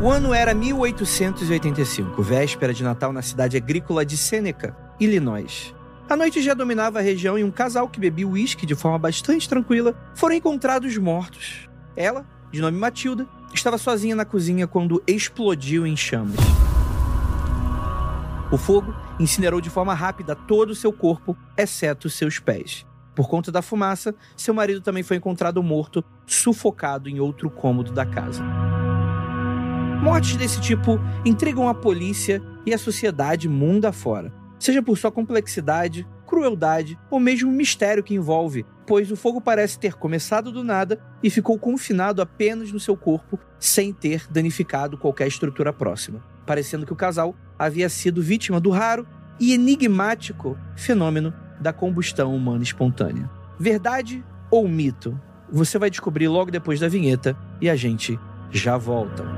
O ano era 1885, véspera de Natal na cidade agrícola de Seneca, Illinois. A noite já dominava a região e um casal que bebia uísque de forma bastante tranquila foram encontrados mortos. Ela, de nome Matilda, estava sozinha na cozinha quando explodiu em chamas. O fogo incinerou de forma rápida todo o seu corpo, exceto seus pés. Por conta da fumaça, seu marido também foi encontrado morto, sufocado em outro cômodo da casa. Mortes desse tipo intrigam a polícia e a sociedade mundo afora, seja por sua complexidade, crueldade ou mesmo mistério que envolve, pois o fogo parece ter começado do nada e ficou confinado apenas no seu corpo, sem ter danificado qualquer estrutura próxima, parecendo que o casal havia sido vítima do raro e enigmático fenômeno da combustão humana espontânea. Verdade ou mito? Você vai descobrir logo depois da vinheta e a gente já volta.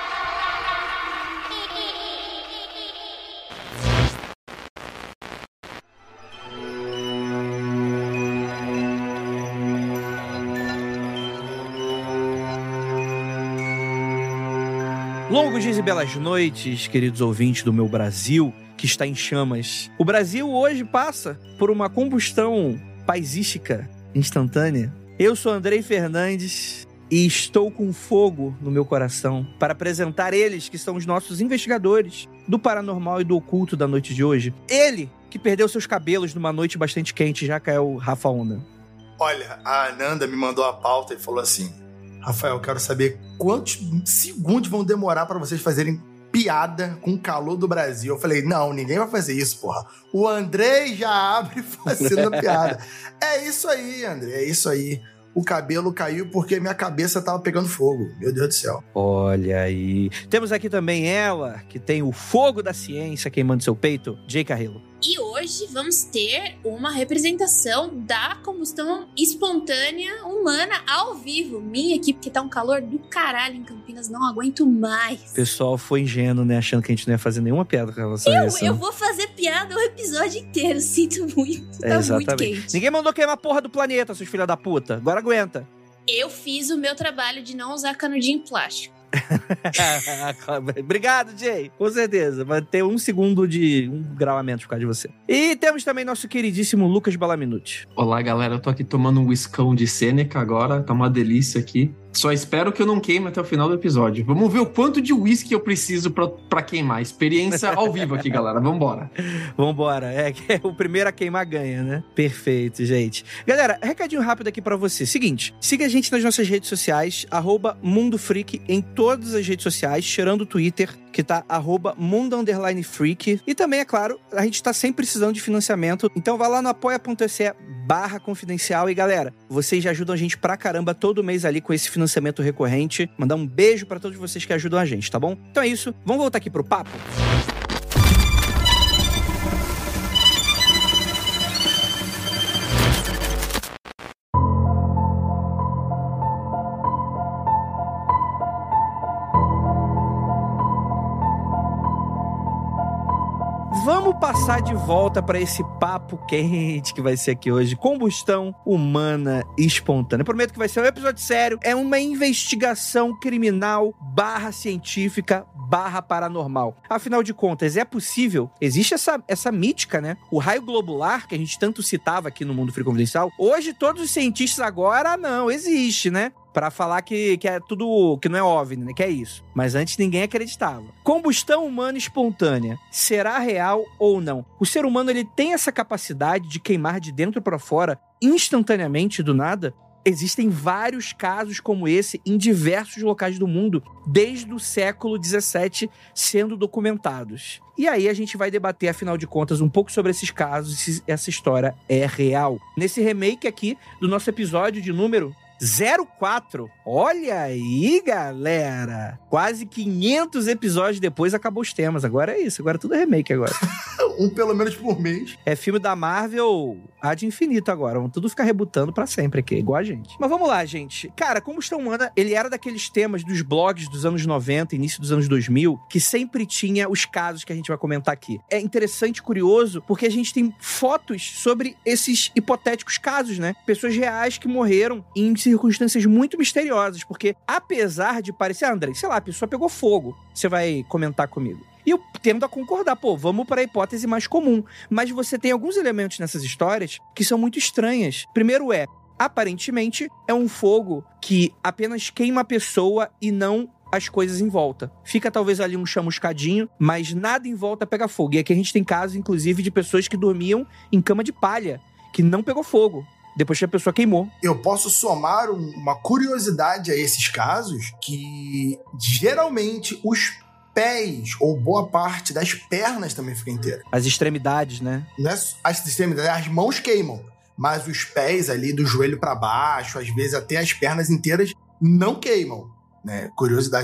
Longos dias e belas noites, queridos ouvintes do meu Brasil, que está em chamas. O Brasil hoje passa por uma combustão paisística instantânea. Eu sou Andrei Fernandes e estou com fogo no meu coração para apresentar eles, que são os nossos investigadores do paranormal e do oculto da noite de hoje. Ele, que perdeu seus cabelos numa noite bastante quente, já o Rafa Onda. Olha, a Ananda me mandou a pauta e falou assim: Rafael, quero saber quantos segundos vão demorar para vocês fazerem piada com o calor do Brasil. Eu falei, não, ninguém vai fazer isso, porra. O Andrei já abre fazendo a piada. É isso aí, André, é isso aí. O cabelo caiu porque minha cabeça tava pegando fogo. Meu Deus do céu. Olha aí. Temos aqui também ela, que tem o fogo da ciência queimando seu peito, Jay Carrillo. E hoje vamos ter uma representação da combustão espontânea humana ao vivo. Minha equipe, que tá um calor do caralho em Campinas, não aguento mais. O pessoal foi ingênuo, né? Achando que a gente não ia fazer nenhuma piada com relação a Eu, isso. eu vou fazer piada o episódio inteiro, sinto muito. Tá É, muito exatamente. quente. Ninguém mandou queimar a porra do planeta, seus filha da puta. Agora aguenta. Eu fiz o meu trabalho de não usar canudinho plástico. Obrigado, Jay. Com certeza. Vai ter um segundo de um menos por causa de você. E temos também nosso queridíssimo Lucas Balaminuti. Olá, galera. Eu tô aqui tomando um whiskão de Sêneca agora. Tá uma delícia aqui. Só espero que eu não queime até o final do episódio. Vamos ver o quanto de whisky eu preciso pra queimar. Experiência ao vivo aqui, galera. Vambora. Vambora. É que o primeiro a queimar ganha, né? Perfeito, gente. Galera, recadinho rápido aqui pra você. Seguinte, siga a gente nas nossas redes sociais, arroba Mundo Freak em todas as redes sociais, tirando o Twitter, que tá arroba Mundo Underline Freak. E também, é claro, a gente tá sempre precisando de financiamento. Então vá lá no apoia.se barra confidencial. E galera, vocês já ajudam a gente pra caramba todo mês ali com esse financiamento recorrente. Mandar um beijo pra todos vocês que ajudam a gente, tá bom? Então é isso. Vamos voltar aqui pro papo? Vamos passar de volta para esse papo quente que vai ser aqui hoje. Combustão humana espontânea. Prometo que vai ser um episódio sério. É uma investigação criminal barra científica barra paranormal. Afinal de contas, é possível? Existe essa, essa mítica, né? O raio globular, que a gente tanto citava aqui no Mundo Free Confidencial. Hoje, todos os cientistas agora, não, existe, né? Pra falar que, que é tudo. que não é OVNI, né? Que é isso. Mas antes ninguém acreditava. Combustão humana espontânea. Será real ou não? O ser humano ele tem essa capacidade de queimar de dentro pra fora instantaneamente do nada? existem vários casos como esse em diversos locais do mundo, desde o século 17 sendo documentados. E aí a gente vai debater, afinal de contas, um pouco sobre esses casos, se essa história é real. Nesse remake aqui do nosso episódio de número 04. Olha aí, galera. Quase 500 episódios depois acabou os temas. Agora é isso. Agora tudo é remake agora. um pelo menos por mês. É filme da Marvel há de infinito agora. Vamos tudo ficar rebutando para sempre aqui, igual a gente. Mas vamos lá, gente. Cara, Combustão Humana, ele era daqueles temas dos blogs dos anos 90, início dos anos 2000, que sempre tinha os casos que a gente vai comentar aqui. É interessante e curioso porque a gente tem fotos sobre esses hipotéticos casos, né? Pessoas reais que morreram em circunstâncias muito misteriosas, porque apesar de parecer, ah, André, sei lá, a pessoa pegou fogo, você vai comentar comigo. E eu tendo a concordar, pô, vamos para a hipótese mais comum. Mas você tem alguns elementos nessas histórias que são muito estranhas. Primeiro é, aparentemente, é um fogo que apenas queima a pessoa e não as coisas em volta. Fica talvez ali um chamuscadinho, mas nada em volta pega fogo. E aqui a gente tem casos, inclusive, de pessoas que dormiam em cama de palha, que não pegou fogo depois que a pessoa queimou. Eu posso somar um, uma curiosidade a esses casos que geralmente os pés ou boa parte das pernas também fica inteira. As extremidades, né? Não é as extremidades, as mãos queimam, mas os pés ali do joelho para baixo, às vezes até as pernas inteiras não queimam. Né?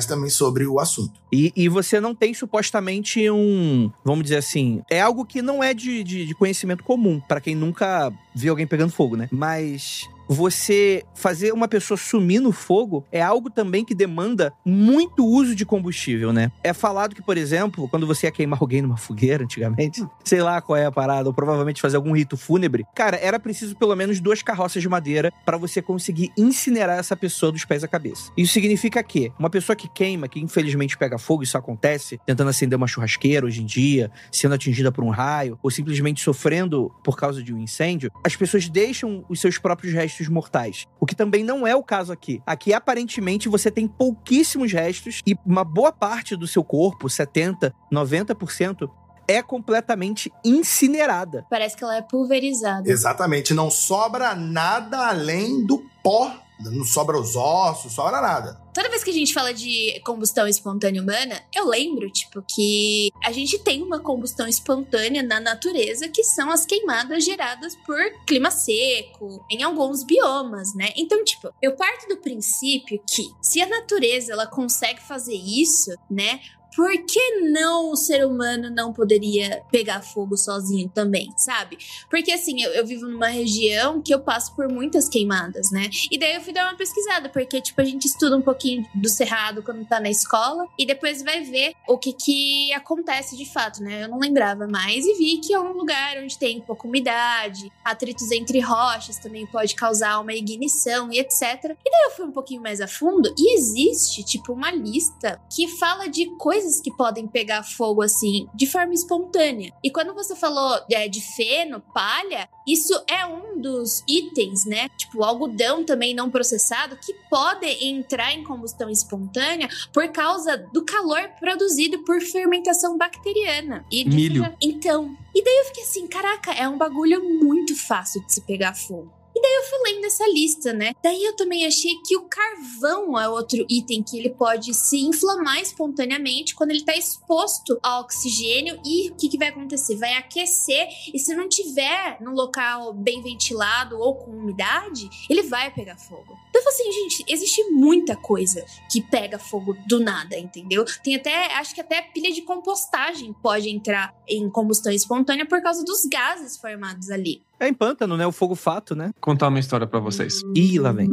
Também sobre o assunto. E, e, você não tem supostamente um, vamos dizer assim, é algo que não é de, de, de conhecimento comum para quem nunca viu alguém pegando fogo, né? Mas você fazer uma pessoa sumir no fogo é algo também que demanda muito uso de combustível, né? É falado que, por exemplo, quando você ia queimar alguém numa fogueira antigamente, sei lá qual é a parada, ou provavelmente fazer algum rito fúnebre, cara, era preciso pelo menos duas carroças de madeira para você conseguir incinerar essa pessoa dos pés à cabeça. Isso significa que uma pessoa que queima, que infelizmente pega fogo, isso acontece, tentando acender uma churrasqueira hoje em dia, sendo atingida por um raio, ou simplesmente sofrendo por causa de um incêndio, as pessoas deixam os seus próprios restos restos mortais. O que também não é o caso aqui. Aqui, aparentemente, você tem pouquíssimos restos e uma boa parte do seu corpo, 70, 90%, é completamente incinerada. Parece que ela é pulverizada. Exatamente. Não sobra nada além do pó não sobra os ossos, sobra nada. Toda vez que a gente fala de combustão espontânea humana, eu lembro, tipo, que a gente tem uma combustão espontânea na natureza, que são as queimadas geradas por clima seco, em alguns biomas, né? Então, tipo, eu parto do princípio que se a natureza ela consegue fazer isso, né? Por que não o ser humano não poderia pegar fogo sozinho também, sabe? Porque assim, eu, eu, vivo numa região que eu passo por muitas queimadas, né? E daí eu fui dar uma pesquisada, porque, tipo, a gente estuda um pouquinho do cerrado quando tá na escola e depois vai ver o que que acontece de fato, né? Eu não lembrava mais e vi que é um lugar onde tem pouca umidade, atritos entre rochas também pode causar uma ignição e etc. E daí eu fui um pouquinho mais a fundo e existe, tipo, uma lista que fala de coisas coisas que podem pegar fogo assim de forma espontânea. E quando você falou é, de feno, palha, isso é um dos itens, né? Tipo, algodão também não processado que podem entrar em combustão espontânea por causa do calor produzido por fermentação bacteriana. E Milho. Então, e daí eu fiquei assim, caraca, é um bagulho muito fácil de se pegar fogo. Daí eu fui lendo essa lista, né? Daí eu também achei que o carvão é outro item que ele pode se inflamar espontaneamente quando ele tá exposto ao oxigênio. E o que, que vai acontecer? Vai aquecer, e se não tiver num local bem ventilado ou com umidade, ele vai pegar fogo. Então, assim, gente, existe muita coisa que pega fogo do nada, entendeu? Tem até, acho que até pilha de compostagem pode entrar em combustão espontânea por causa dos gases formados ali. É em pântano, né? O fogo fato, né? Contar uma história para vocês. Ih, lá vem.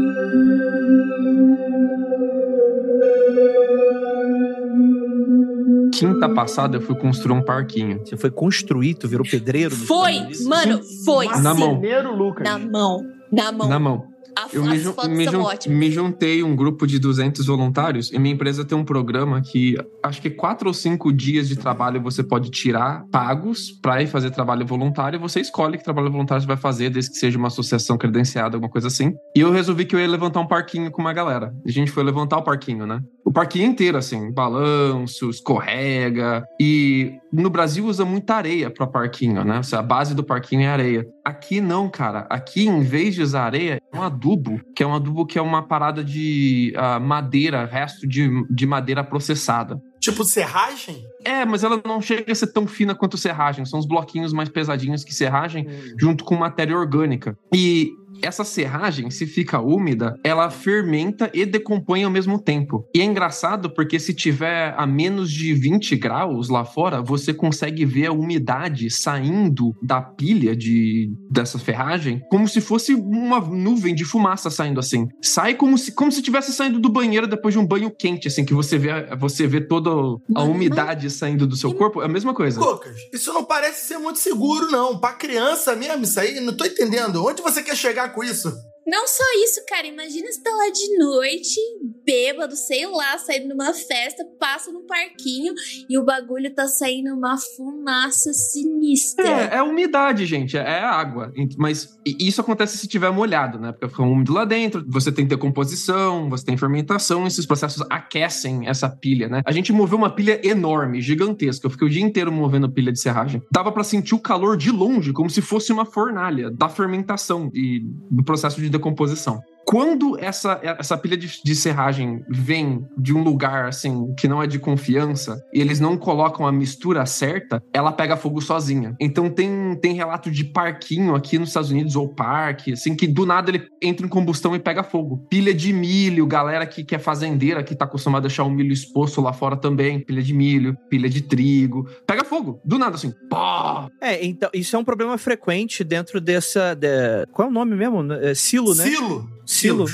Quinta passada eu fui construir um parquinho. Você foi construir, tu virou pedreiro? Foi, mano, foi. Na mão. Lucas. Na mão. Na mão. Na mão. A, eu me, me, jun me, juntei um grupo de 200 voluntários e minha empresa tem um programa que acho que quatro ou cinco dias de trabalho você pode tirar pagos para ir fazer trabalho voluntário e você escolhe que trabalho voluntário você vai fazer, desde que seja uma associação credenciada, alguma coisa assim. E eu resolvi que eu ia levantar um parquinho com uma galera. A gente foi levantar o parquinho, né? O parquinho inteiro, assim, balanço, escorrega. E no Brasil usa muita areia para parquinho, né? A base do parquinho é areia. Aqui não, cara. Aqui, em vez de usar areia, um adubo, que é um adubo que é uma parada de uh, madeira, resto de, de madeira processada. Tipo serragem? É, mas ela não chega a ser tão fina quanto serragem. São os bloquinhos mais pesadinhos que serragem, hum. junto com matéria orgânica. E essa serragem, se fica úmida, ela fermenta e decompõe ao mesmo tempo. E é engraçado porque se tiver a menos de 20 graus lá fora, você consegue ver a umidade saindo da pilha de dessa ferragem como se fosse uma nuvem de fumaça saindo assim. Sai como se como se tivesse saindo do banheiro depois de um banho quente, assim, que você vê você vê toda a umidade saindo do seu corpo, é a mesma coisa. Lucas, isso não parece ser muito seguro não, para criança mesmo isso aí, não tô entendendo. Onde você quer chegar com isso? Não só isso, cara. Imagina você tá lá de noite, bêbado, sei lá, saindo numa festa, passa no parquinho e o bagulho tá saindo uma fumaça sinistra. É, é umidade, gente. É água. Mas isso acontece se tiver molhado, né? Porque fica úmido lá dentro, você tem decomposição, você tem fermentação, esses processos aquecem essa pilha, né? A gente moveu uma pilha enorme, gigantesca. Eu fiquei o dia inteiro movendo pilha de serragem. Dava para sentir o calor de longe, como se fosse uma fornalha da fermentação e do processo de decomposição. Quando essa, essa pilha de, de, serragem vem de um lugar assim que não é de confiança e eles não colocam a mistura certa, ela pega fogo sozinha. Então tem, tem relato de parquinho aqui nos Estados Unidos, ou parque, assim, que do nada ele entra em combustão e pega fogo. Pilha de milho, galera que, que é fazendeira, que tá acostumada a deixar o milho exposto lá fora também, pilha de milho, pilha de trigo, pega fogo, do nada assim. Pá! É, então, isso é um problema frequente dentro dessa. De... Qual é o nome mesmo? É, silo, né? Silo. Silo.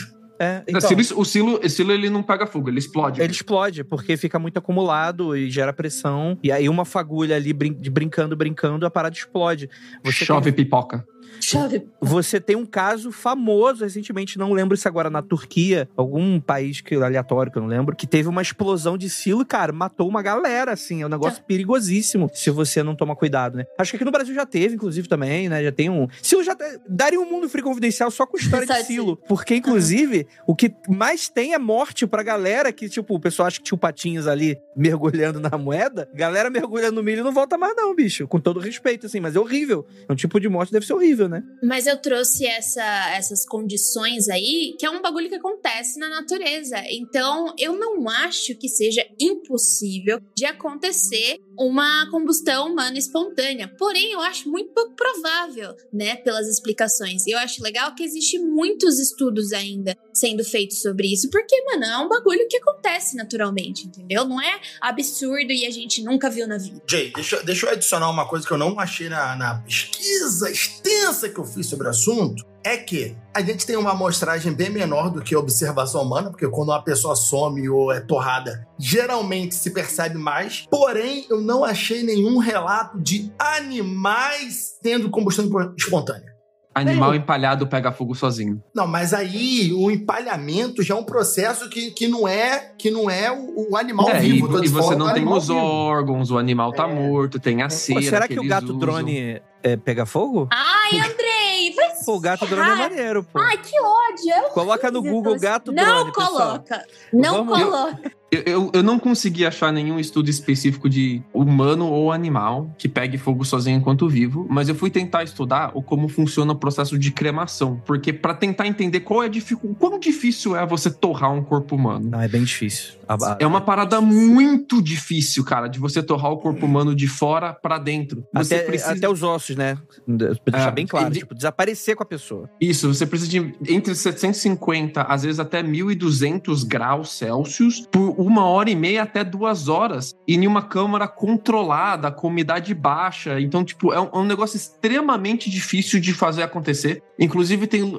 É, então, o silo, o silo ele não pega fogo, ele explode. Ele explode, porque fica muito acumulado e gera pressão. E aí uma fagulha ali brin brincando, brincando, a parada explode. Você Chove tem... pipoca. Chave. Você tem um caso famoso recentemente, não lembro se agora na Turquia, algum país que, aleatório que eu não lembro, que teve uma explosão de silo, cara, matou uma galera, assim. É um negócio perigosíssimo se você não tomar cuidado, né? Acho que aqui no Brasil já teve, inclusive, também, né? Já tem um. Silo já. Daria um mundo free confidencial só com história de silo. Porque, inclusive, o que mais tem é morte pra galera que, tipo, o pessoal acha que tinha patinhos ali mergulhando na moeda. Galera mergulhando no milho não volta mais, não, bicho. Com todo respeito, assim, mas é horrível. É um tipo de morte deve ser horrível, né? Mas eu trouxe essa, essas condições aí, que é um bagulho que acontece na natureza. Então, eu não acho que seja impossível de acontecer uma combustão humana espontânea. Porém, eu acho muito pouco provável, né, pelas explicações. Eu acho legal que existe muitos estudos ainda sendo feitos sobre isso, porque, mano, é um bagulho que acontece naturalmente, entendeu? Não é absurdo e a gente nunca viu na vida. Jay, deixa, deixa eu adicionar uma coisa que eu não achei na, na pesquisa extensa que eu fiz sobre o assunto é que a gente tem uma amostragem bem menor do que a observação humana, porque quando uma pessoa some ou é torrada, geralmente se percebe mais. Porém, eu não achei nenhum relato de animais tendo combustão espontânea. Animal empalhado pega fogo sozinho. Não, mas aí o empalhamento já é um processo que, que não é que não é o, o animal é, vivo. E, e você não tem os vivo. órgãos, o animal tá é. morto, tem a cera. Pô, será que, que o gato usam. drone é, pega fogo? Ai, Andrei! Pô, o gato drone é maneiro, pô. Ai, que ódio! É Coloca no Google gato drone. Não coloca! Não Vamos... coloca! Eu, eu, eu, não consegui achar nenhum estudo específico de humano ou animal que pegue fogo sozinho enquanto vivo, mas eu fui tentar estudar o como funciona o processo de cremação, porque para tentar entender qual é dificu quão difícil é você torrar um corpo humano. Não, é bem difícil. É uma parada muito difícil, cara, de você torrar o corpo humano de fora para dentro. Você até, precisa... até os ossos, né? Pra deixar é, bem claro, tipo, desaparecer com a pessoa. Isso, você precisa de entre 750, às vezes até 1200 graus Celsius por uma hora e meia até duas horas e em uma câmara controlada, com umidade baixa. Então, tipo, é um, é um negócio extremamente difícil de fazer acontecer. Inclusive, tem, uh,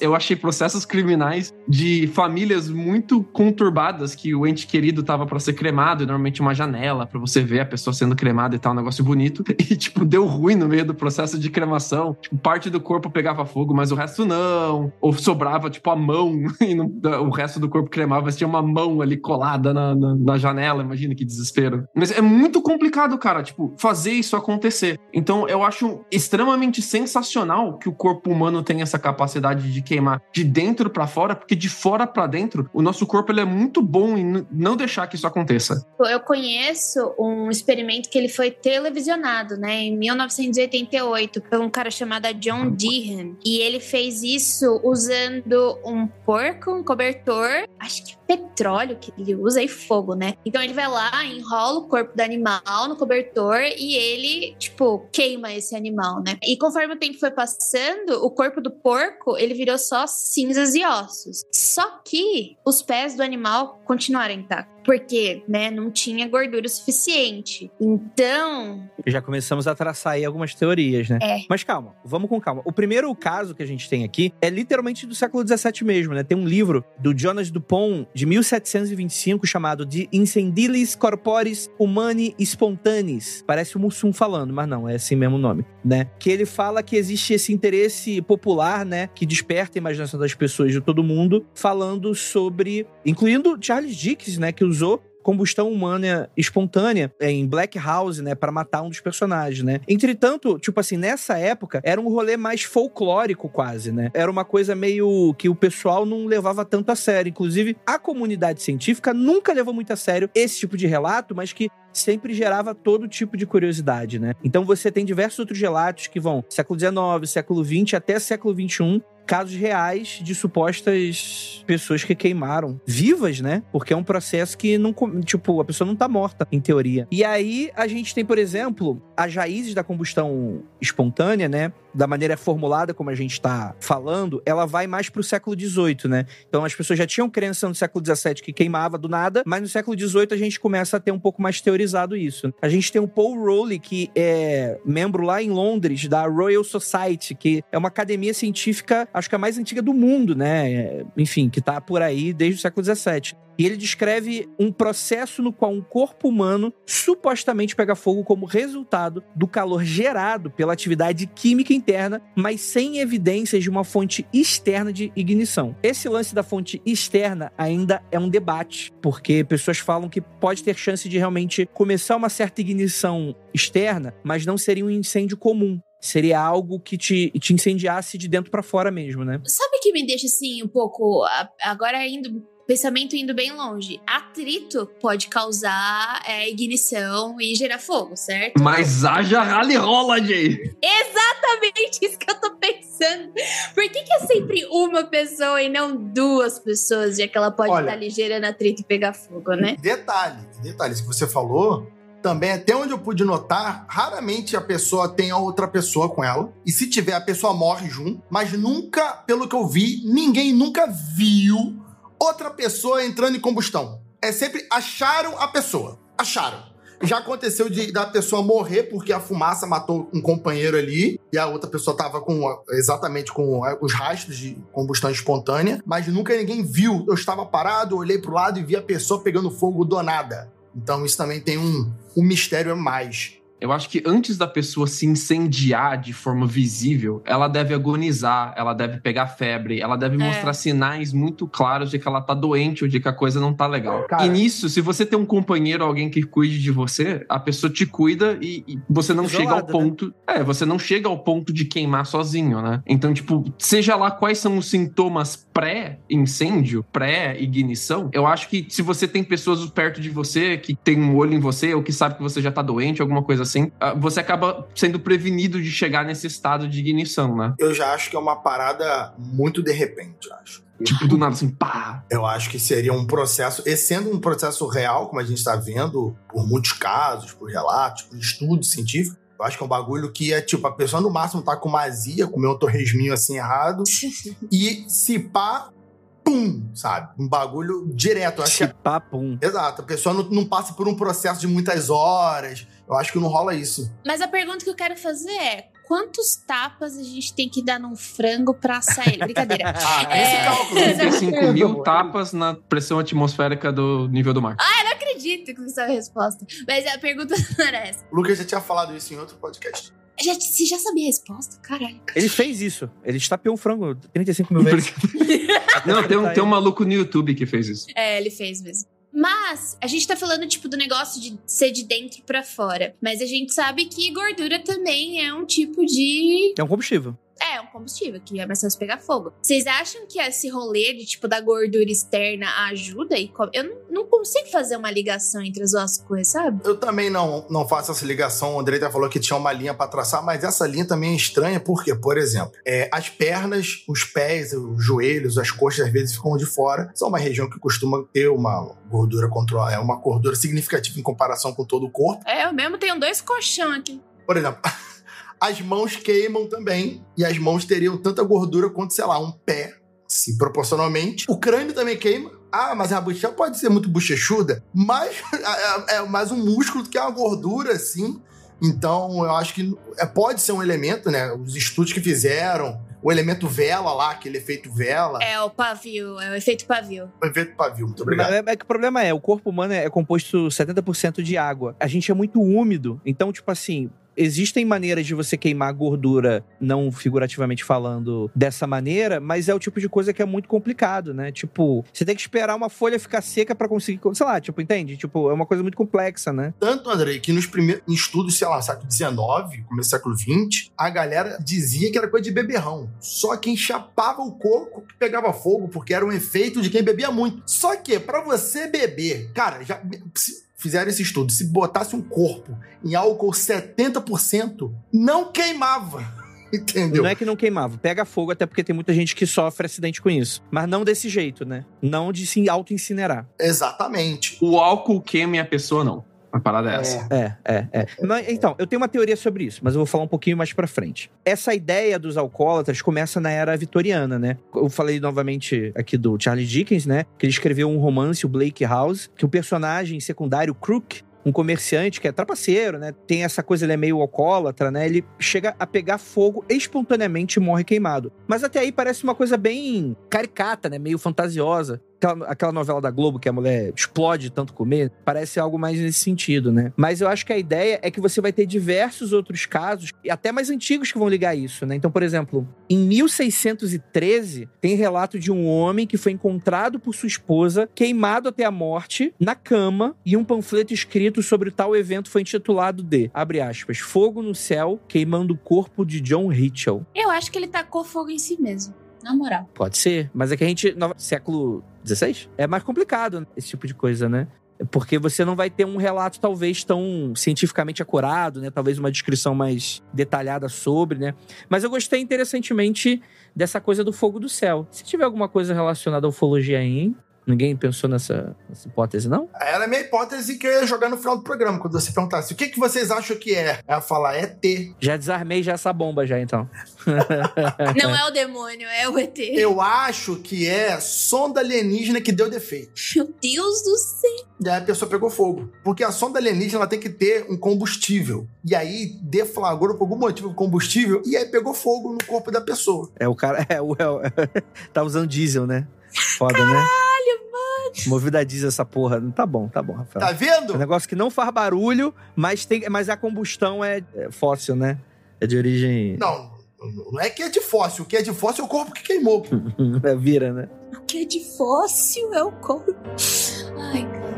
eu achei processos criminais de famílias muito conturbadas que o ente querido tava para ser cremado, e normalmente uma janela para você ver a pessoa sendo cremada e tal, um negócio bonito. E, tipo, deu ruim no meio do processo de cremação. Tipo, parte do corpo pegava fogo, mas o resto não. Ou sobrava, tipo, a mão e não, o resto do corpo cremava, mas tinha uma mão ali colada na, na, na, janela, imagina que desespero. Mas é muito complicado, cara, tipo, fazer isso acontecer. Então eu acho extremamente sensacional que o corpo humano tenha essa capacidade de queimar de dentro para fora, porque de fora para dentro, o nosso corpo ele é muito bom em não deixar que isso aconteça. Eu conheço um experimento que ele foi televisionado, né, em 1988, por um cara chamado John Dee E ele fez isso usando um porco, um cobertor, acho que petróleo que ele usa e fogo, né? Então ele vai lá, enrola o corpo do animal no cobertor e ele, tipo, queima esse animal, né? E conforme o tempo foi passando, o corpo do porco, ele virou só cinzas e ossos. Só que os pés do animal continuaram intactos porque, né, não tinha gordura suficiente. Então. Já começamos a traçar aí algumas teorias, né? É. Mas calma, vamos com calma. O primeiro caso que a gente tem aqui é literalmente do século XVII mesmo, né? Tem um livro do Jonas Dupont, de 1725, chamado De Incendilis Corporis Humani Spontanis. Parece o Mussum falando, mas não, é assim mesmo o nome, né? Que ele fala que existe esse interesse popular, né? Que desperta a imaginação das pessoas de todo mundo, falando sobre. Incluindo Charles Dickens, né? Que usou combustão humana espontânea em Black House, né, para matar um dos personagens, né? Entretanto, tipo assim, nessa época era um rolê mais folclórico quase, né? Era uma coisa meio que o pessoal não levava tanto a sério, inclusive a comunidade científica nunca levou muito a sério esse tipo de relato, mas que sempre gerava todo tipo de curiosidade, né? Então você tem diversos outros relatos que vão século XIX, século XX até século XXI, casos reais de supostas pessoas que queimaram vivas, né? Porque é um processo que não, tipo, a pessoa não tá morta, em teoria. E aí a gente tem, por exemplo, as raízes da combustão espontânea, né? Da maneira formulada como a gente tá falando, ela vai mais pro século XVIII, né? Então as pessoas já tinham crença no século XVII que queimava do nada, mas no século XVIII a gente começa a ter um pouco mais teorizado isso. A gente tem o Paul Rowley, que é membro lá em Londres da Royal Society, que é uma academia científica acho que a mais antiga do mundo, né? Enfim, que tá por aí desde o século XVII. E ele descreve um processo no qual um corpo humano supostamente pega fogo como resultado do calor gerado pela atividade química interna, mas sem evidências de uma fonte externa de ignição. Esse lance da fonte externa ainda é um debate, porque pessoas falam que pode ter chance de realmente começar uma certa ignição externa, mas não seria um incêndio comum seria algo que te, te incendiasse de dentro para fora mesmo, né? Sabe que me deixa assim um pouco agora indo pensamento indo bem longe. Atrito pode causar é, ignição e gerar fogo, certo? Mas haja rally rola, Jay! Exatamente isso que eu tô pensando. Por que, que é sempre uma pessoa e não duas pessoas, já que ela pode Olha, estar ligeira na atrito e pegar fogo, né? Detalhe, detalhe, que você falou, também, até onde eu pude notar, raramente a pessoa tem a outra pessoa com ela. E se tiver, a pessoa morre junto. Mas nunca, pelo que eu vi, ninguém nunca viu outra pessoa entrando em combustão. É sempre acharam a pessoa. Acharam. Já aconteceu de da pessoa morrer porque a fumaça matou um companheiro ali e a outra pessoa tava com exatamente com os rastros de combustão espontânea, mas nunca ninguém viu. Eu estava parado, olhei pro lado e vi a pessoa pegando fogo do nada. Então isso também tem um, um mistério a mais. Eu acho que antes da pessoa se incendiar de forma visível, ela deve agonizar, ela deve pegar febre, ela deve é. mostrar sinais muito claros de que ela tá doente ou de que a coisa não tá legal. Cara, e nisso, se você tem um companheiro, alguém que cuide de você, a pessoa te cuida e, e você não Isolado, chega ao né? ponto. Né? É, você não chega ao ponto de queimar sozinho, né? Então, tipo, seja lá quais são os sintomas pré-incêndio, pré-ignição, eu acho que se você tem pessoas perto de você que tem um olho em você ou que sabe que você já tá doente, alguma coisa assim assim, ah, você acaba sendo prevenido de chegar nesse estado de ignição, né? Eu já acho que é uma parada muito de repente, acho. Tipo, do nada, assim, pá. Eu acho que seria um processo, e sendo um processo real, como a gente está vendo por muitos casos, por relatos, por estudos científicos, eu acho que é um bagulho que é tipo, a pessoa no máximo tá com mazia, comeu um torresminho assim errado, e se pá, pum, sabe? Um bagulho direto. Eu acho se que... pá, pum. Exato, a pessoa não, não passa por um processo de muitas horas, eu acho que não rola isso. Mas a pergunta que eu quero fazer é: quantos tapas a gente tem que dar num frango pra sair? Brincadeira. ah, é... esse cálculo. 35 mil tapas na pressão atmosférica do nível do mar. Ah, eu não acredito que isso é a resposta. Mas a pergunta não era essa. O Lucas já tinha falado isso em outro podcast. Já, você já sabia a resposta? Caralho. Ele fez isso. Ele estapeou um frango 35 mil vezes. não, tem um, tem um maluco no YouTube que fez isso. É, ele fez mesmo. Mas a gente tá falando, tipo, do negócio de ser de dentro para fora. Mas a gente sabe que gordura também é um tipo de. É um combustível. É, um combustível, que é mais fácil pegar fogo. Vocês acham que esse rolê de, tipo, da gordura externa ajuda? E co- eu não, não consigo fazer uma ligação entre as duas coisas, sabe? Eu também não, não faço essa ligação. O Andrei até falou que tinha uma linha pra traçar, mas essa linha também é estranha, porque, por exemplo, é, as pernas, os pés, os joelhos, as coxas às vezes ficam de fora. São uma região que costuma ter uma gordura controlada, é uma gordura significativa em comparação com todo o corpo. É, eu mesmo tenho dois colchão aqui. Por exemplo, as mãos queimam também, e as mãos teriam tanta gordura quanto, sei lá, um pé, assim, proporcionalmente. O crânio também queima. Ah, mas a bochecha pode ser muito bochechuda, mas é, é mais um músculo do que uma gordura, assim. Então, eu acho que é, pode ser um elemento, né? Os estudos que fizeram, o elemento vela lá, aquele efeito vela, É o pavio, é o efeito pavio. o efeito pavio. Muito obrigado. É, é que o problema é, o corpo humano é composto 70% de água. A gente é muito úmido. Então, tipo assim, existem maneiras de você queimar gordura, não figurativamente falando dessa maneira, mas é o tipo de coisa que é muito complicado, né? Tipo, você tem que esperar uma folha ficar seca pra conseguir, sei lá, tipo, entende? Tipo, é uma coisa muito complexa, né? Tanto, Andrei, que nos primeiros estudos, sei lá, século XIX, começo do século XX, a galera dizia que era coisa de beberrão. Só quem chapava o coco que pegava fogo, porque era um efeito de quem bebia muito. Só que, pra você beber, cara, já fizeram esse estudo, se botasse um corpo em álcool 70%, não queimava. Entendeu? Não é que não queimava, pega fogo, até porque tem muita gente que sofre acidente com isso. Mas não desse jeito, né? Não de se auto-incinerar. Exatamente. O álcool queima e a pessoa não. A parada é essa. É, é, é. Mas, então, eu tenho uma teoria sobre isso, mas eu vou falar um pouquinho mais pra frente. Essa ideia dos alcoólatras começa na era vitoriana, né? Eu falei novamente aqui do Charles Dickens, né? Que ele escreveu um romance, o Blake House, que o personagem secundário, Crook, um comerciante que é trapaceiro, né? Tem essa coisa, ele é meio alcoólatra, né? Ele chega a pegar fogo espontaneamente e morre queimado. Mas até aí parece uma coisa bem caricata, né? Meio fantasiosa. Aquela, aquela novela da Globo que a mulher explode de tanto comer, parece algo mais nesse sentido, né? Mas eu acho que a ideia é que você vai ter diversos outros casos, e até mais antigos, que vão ligar isso, né? Então, por exemplo, em 1613, tem relato de um homem que foi encontrado por sua esposa, queimado até a morte, na cama, e um panfleto escrito sobre tal evento foi intitulado de, abre aspas, Fogo no Céu, queimando o corpo de John Hitchell. Eu acho que ele tacou fogo em si mesmo. Na moral. Pode ser, mas é que a gente, no século XVI, é mais complicado esse tipo de coisa, né? Porque você não vai ter um relato talvez tão cientificamente acurado, né? Talvez uma descrição mais detalhada sobre, né? Mas eu gostei interessantemente dessa coisa do fogo do céu. Se tiver alguma coisa relacionada à ufologia aí, hein? Ninguém pensou nessa, nessa hipótese, não? Era a minha hipótese que eu ia jogar no final do programa, quando você perguntasse o que, que vocês acham que é. Eu ia falar, é T. Já desarmei já essa bomba já, então. Não é o demônio, é o ET. Eu acho que é sonda alienígena que deu defeito. Meu Deus do céu. E aí a pessoa pegou fogo. Porque a sonda alienígena ela tem que ter um combustível. E aí deflagrou por algum motivo o combustível e aí pegou fogo no corpo da pessoa. É o cara. É, o, é, o- tá usando diesel, né? Foda, né? Caralho, mano. Movida a diesel essa porra. Tá bom, tá bom, Rafael. Tá vendo? É um negócio que não faz barulho, mas, tem, mas a combustão é, é fóssil, né? É de origem. Não, não é que é de fóssil. O que é de fóssil é o corpo que queimou. É, vira, né? O que é de fóssil é o corpo. Ai, cara.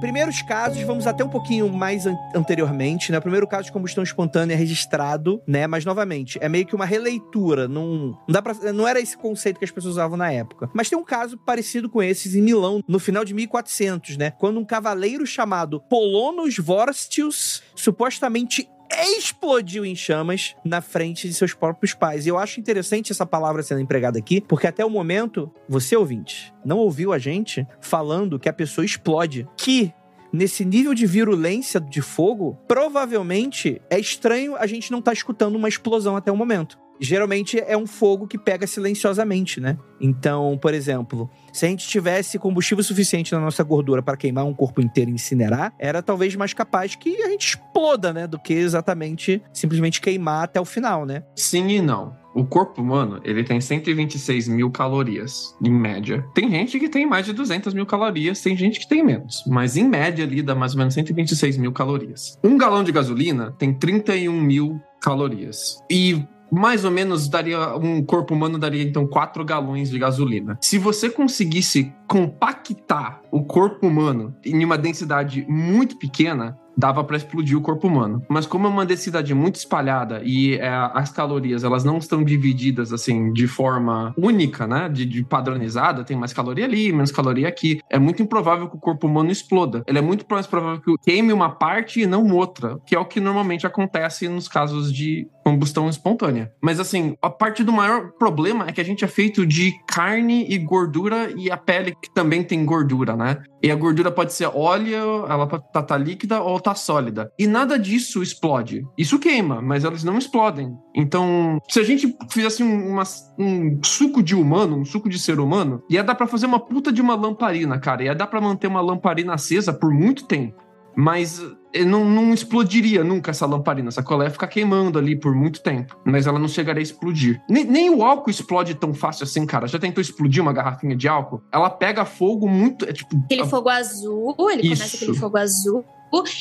Primeiros casos, vamos até um pouquinho mais an- anteriormente, né? O primeiro caso de combustão espontânea é registrado, né? Mas, novamente, é meio que uma releitura. Não, não, dá pra, não era esse conceito que as pessoas usavam na época. Mas tem um caso parecido com esses em Milão, no final de 1400, né? Quando um cavaleiro chamado Polonos Vorstius supostamente explodiu em chamas na frente de seus próprios pais. E eu acho interessante essa palavra sendo empregada aqui, porque até o momento, você ouvinte, não ouviu a gente falando que a pessoa explode. Que nesse nível de virulência de fogo, provavelmente é estranho a gente não estar escutando uma explosão até o momento. Geralmente é um fogo que pega silenciosamente, né? Então, por exemplo, se a gente tivesse combustível suficiente na nossa gordura para queimar um corpo inteiro e incinerar, era talvez mais capaz que a gente exploda, né? Do que exatamente simplesmente queimar até o final, né? Sim e não. O corpo humano, ele tem 126 mil calorias, em média. Tem gente que tem mais de 200 mil calorias, tem gente que tem menos. Mas em média ali dá mais ou menos 126 mil calorias. Um galão de gasolina tem 31 mil calorias. E mais ou menos daria um corpo humano daria então 4 galões de gasolina. Se você conseguisse compactar o corpo humano em uma densidade muito pequena, dava para explodir o corpo humano. Mas como é uma densidade muito espalhada e é, as calorias elas não estão divididas assim de forma única, né, de, de, padronizada, tem mais caloria ali, menos caloria aqui, é muito improvável que o corpo humano exploda. Ele é muito mais provável que queime uma parte e não outra, que é o que normalmente acontece nos casos de combustão espontânea. Mas assim, a parte do maior problema é que a gente é feito de carne e gordura e a pele que também tem gordura, né? E a gordura pode ser óleo, ela tá, tá líquida ou tá sólida. E nada disso explode. Isso queima, mas elas não explodem. Então, se a gente fizesse um, uma, um suco de humano, um suco de ser humano, ia dar para fazer uma puta de uma lamparina, cara. Ia dar para manter uma lamparina acesa por muito tempo. Mas eh, não, não, explodiria nunca essa lamparina. Essa colher fica queimando ali por muito tempo. Mas ela não chegaria a explodir. Nem, nem, o álcool explode tão fácil assim, cara. Já tentou explodir uma garrafinha de álcool? Ela pega fogo muito. É, tipo, aquele a... fogo azul, ele Isso. começa aquele fogo azul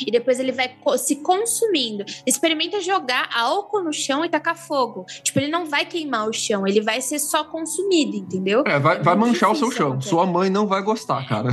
e depois ele vai se consumindo. Experimenta jogar álcool no chão e tacar fogo. Tipo, ele não vai queimar o chão, ele vai ser só consumido, entendeu? É, vai, é vai manchar o seu chão. Sua mãe não vai gostar, cara.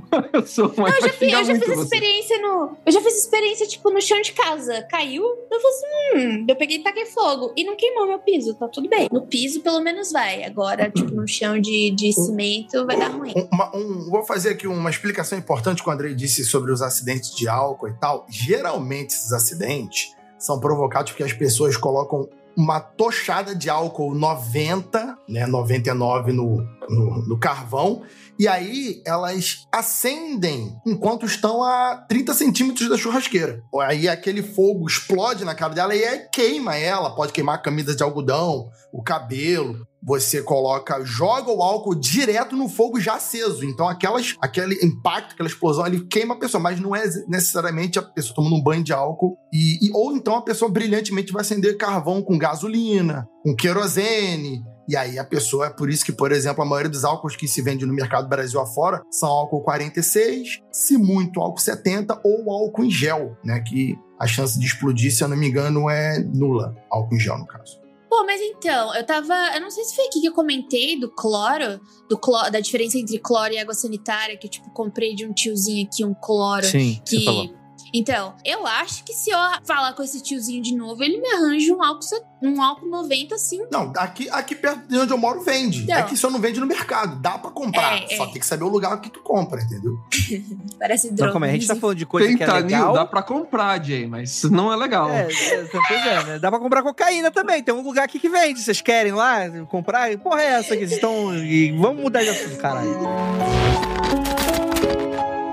eu sou uma não, eu já fiz, eu já fiz experiência no. Eu já fiz experiência, tipo, no chão de casa. Caiu, eu falei assim, hum, eu peguei e taquei fogo. E não queimou meu piso, tá tudo bem. No piso, pelo menos vai. Agora, tipo, no chão de, de cimento, vai dar ruim. Uma, um, vou fazer aqui uma explicação importante que o Andrei disse sobre os acidentes de álcool e tal. Geralmente, esses acidentes são provocados porque as pessoas colocam uma tochada de álcool 90, né, 99 no, no, no carvão, e aí elas acendem enquanto estão a 30 centímetros da churrasqueira. Aí aquele fogo explode na cara dela e aí queima ela. Pode queimar a camisa de algodão, o cabelo. Você coloca, joga o álcool direto no fogo já aceso. Então aquelas, aquele impacto, aquela explosão ali queima a pessoa, mas não é necessariamente a pessoa tomando um banho de álcool. E, e ou então a pessoa brilhantemente vai acender carvão com gasolina, com querosene, e aí a pessoa, é por isso que, por exemplo, a maioria dos álcools que se vende no mercado Brasil afora são álcool 46, se muito álcool 70 ou álcool em gel, né? Que a chance de explodir, se eu não me engano, é nula. Álcool em gel, no caso. Pô, mas então, eu tava. Eu não sei se foi aqui que eu comentei do cloro, do cloro, da diferença entre cloro e água sanitária, que eu, tipo, comprei de um tiozinho aqui um cloro. Sim, que você falou. Então, eu acho que se eu falar com esse tiozinho de novo, ele me arranja um álcool, um álcool 90, assim. Não, aqui, aqui perto de onde eu moro vende. Então, é que só não vende no mercado. Dá pra comprar. É, só é. tem que saber o lugar que tu compra, entendeu? Parece droga. Não, como é? A gente tá falando de coisa Tem que é legal. Dá pra comprar, Jay, mas não é legal. É, é, pois é, né? Dá pra comprar cocaína também. Tem um lugar aqui que vende. Vocês querem lá comprar? Porra, é essa que vocês estão. E vamos mudar de assunto, caralho.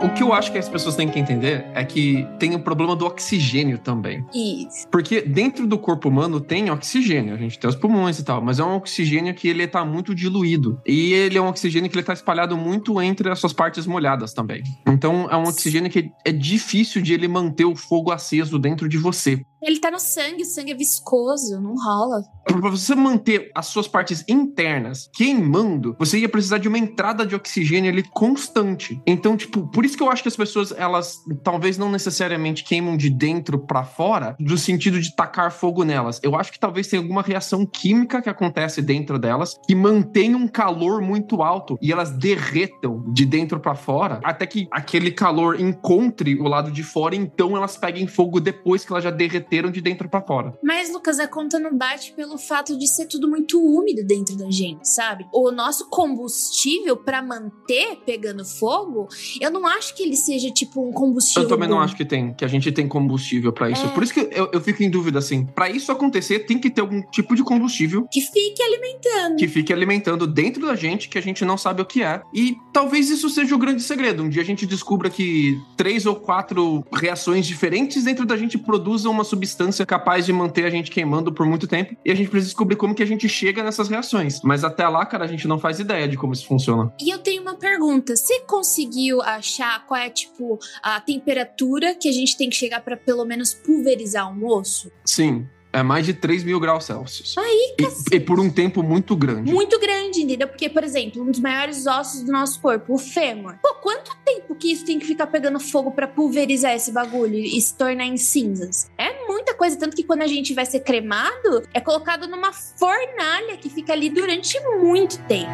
O que eu acho que as pessoas têm que entender é que tem o problema do oxigênio também. Isso. Porque dentro do corpo humano tem oxigênio, a gente tem os pulmões e tal, mas é um oxigênio que ele tá muito diluído. E ele é um oxigênio que ele tá espalhado muito entre as suas partes molhadas também. Então é um oxigênio que é difícil de ele manter o fogo aceso dentro de você. Ele tá no sangue, o sangue é viscoso, não rola. Para você manter as suas partes internas queimando, você ia precisar de uma entrada de oxigênio ali constante. Então, tipo, por isso que eu acho que as pessoas, elas talvez não necessariamente queimam de dentro para fora, do sentido de tacar fogo nelas. Eu acho que talvez tenha alguma reação química que acontece dentro delas que mantém um calor muito alto e elas derretam de dentro para fora até que aquele calor encontre o lado de fora, então elas peguem fogo depois que elas já derreteram de dentro para fora. Mas, Lucas, a conta não bate pelo fato de ser tudo muito úmido dentro da gente, sabe? O nosso combustível para manter pegando fogo, eu não acho que ele seja tipo um combustível. Eu também bom. não acho que tem, que a gente tem combustível para isso. É. Por isso que eu, eu fico em dúvida assim. Para isso acontecer, tem que ter algum tipo de combustível que fique alimentando. Que fique alimentando dentro da gente, que a gente não sabe o que é. E talvez isso seja o grande segredo. Um dia a gente descubra que três ou quatro reações diferentes dentro da gente produzam uma substância capaz de manter a gente queimando por muito tempo. E a gente precisa descobrir como que a gente chega nessas reações. Mas até lá, cara, a gente não faz ideia de como isso funciona. E eu tenho uma pergunta. Você conseguiu achar qual é, tipo, a temperatura que a gente tem que chegar para pelo menos pulverizar um osso? Sim. É mais de 3 mil graus Celsius. Aí, e, e por um tempo muito grande. Muito grande, entendeu? Porque, por exemplo, um dos maiores ossos do nosso corpo, o fêmur. Pô, quanto tempo que isso tem que ficar pegando fogo para pulverizar esse bagulho e se tornar em cinzas? É muita coisa, tanto que quando a gente vai ser cremado, é colocado numa fornalha que fica ali durante muito tempo.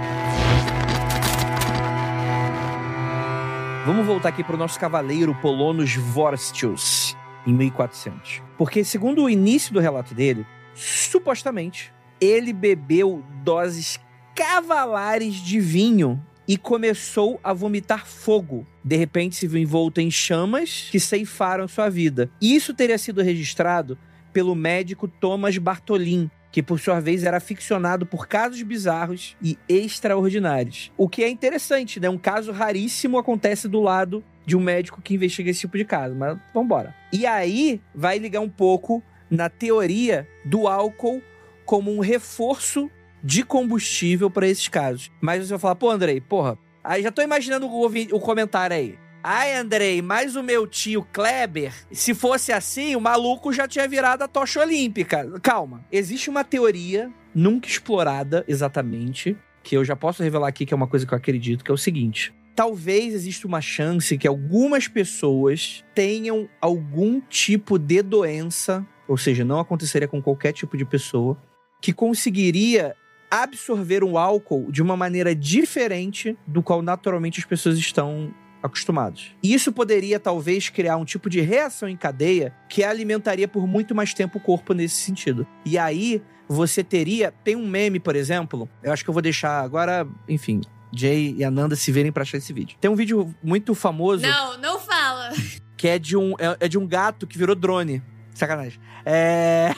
Vamos voltar aqui para o nosso cavaleiro Polonos Vorstius, em 1400. Porque, segundo o início do relato dele, supostamente ele bebeu doses cavalares de vinho e começou a vomitar fogo. De repente se viu envolto em chamas que ceifaram sua vida. Isso teria sido registrado pelo médico Thomas Bartolin, que por sua vez era ficcionado por casos bizarros e extraordinários. O que é interessante, né? Um caso raríssimo acontece do lado de um médico que investiga esse tipo de caso, mas vambora. E aí vai ligar um pouco na teoria do álcool como um reforço de combustível para esses casos. Mas você vai falar, pô, Andrei, porra, aí já tô imaginando o, o comentário aí. Ai, Andrei, mas o meu tio Kleber, se fosse assim, o maluco já tinha virado a tocha olímpica. Calma. Existe uma teoria nunca explorada exatamente, que eu já posso revelar aqui que é uma coisa que eu acredito, que é o seguinte. Talvez exista uma chance que algumas pessoas tenham algum tipo de doença, ou seja, não aconteceria com qualquer tipo de pessoa, que conseguiria absorver um álcool de uma maneira diferente do qual naturalmente as pessoas estão acostumados. E isso poderia talvez criar um tipo de reação em cadeia que alimentaria por muito mais tempo o corpo nesse sentido. E aí você teria, tem um meme, por exemplo, eu acho que eu vou deixar agora, enfim, Jay e Ananda se verem para achar esse vídeo. Tem um vídeo muito famoso. Não, não fala. Que é de um, é, é de um gato que virou drone. Sacanagem. É.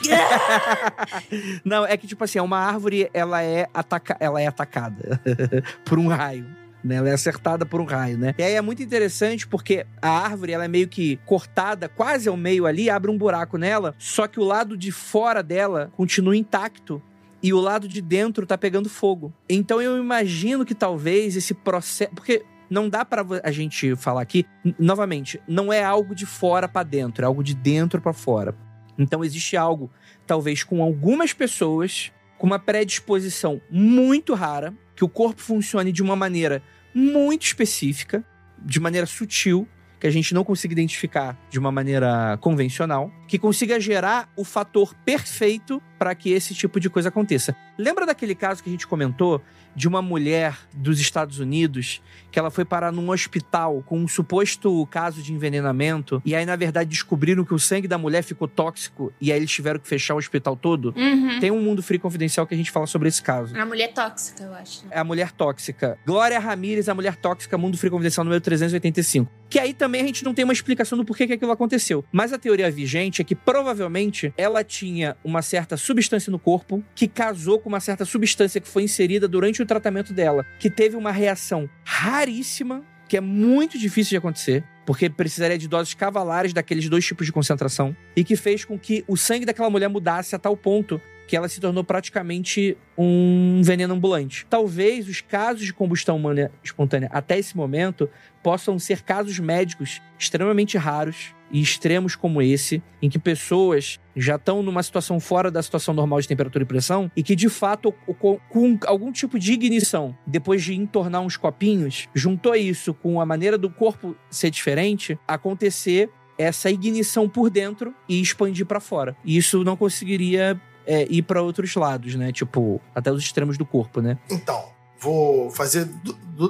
Não, é que, tipo assim, uma árvore ela é, ataca... ela é atacada por um raio né? Ela é acertada por um raio, né? E aí é muito interessante porque a árvore, ela é meio que cortada quase ao meio ali, abre um buraco nela, só que o lado de fora dela continua intacto e o lado de dentro tá pegando fogo. Então eu imagino que talvez esse processo, porque não dá para a gente falar aqui, novamente, não é algo de fora para dentro, é algo de dentro para fora. Então existe algo, talvez com algumas pessoas com uma predisposição muito rara, que o corpo funcione de uma maneira muito específica, de maneira sutil, que a gente não consiga identificar de uma maneira convencional, que consiga gerar o fator perfeito para que esse tipo de coisa aconteça. Lembra daquele caso que a gente comentou de uma mulher dos Estados Unidos que ela foi parar num hospital com um suposto caso de envenenamento e aí na verdade descobriram que o sangue da mulher ficou tóxico e aí eles tiveram que fechar o hospital todo? Uhum. Tem um mundo free confidencial que a gente fala sobre esse caso. A mulher tóxica, eu acho. É a mulher tóxica. Glória Ramírez, a mulher tóxica, mundo free confidencial número 385. Que aí também a gente não tem uma explicação do porquê que aquilo aconteceu. Mas a teoria vigente é que provavelmente ela tinha uma certa substância no corpo que casou com uma certa substância que foi inserida durante o tratamento dela, que teve uma reação raríssima, que é muito difícil de acontecer, porque precisaria de doses cavalares daqueles dois tipos de concentração, e que fez com que o sangue daquela mulher mudasse a tal ponto que ela se tornou praticamente um veneno ambulante. Talvez os casos de combustão humana espontânea até esse momento possam ser casos médicos extremamente raros e extremos como esse, em que pessoas já estão numa situação fora da situação normal de temperatura e pressão e que de fato com, algum tipo de ignição, depois de entornar uns copinhos, juntou isso com a maneira do corpo ser diferente, acontecer essa ignição por dentro e expandir para fora. E isso não conseguiria é, ir para outros lados, né? Tipo, até os extremos do corpo, né? Então, vou fazer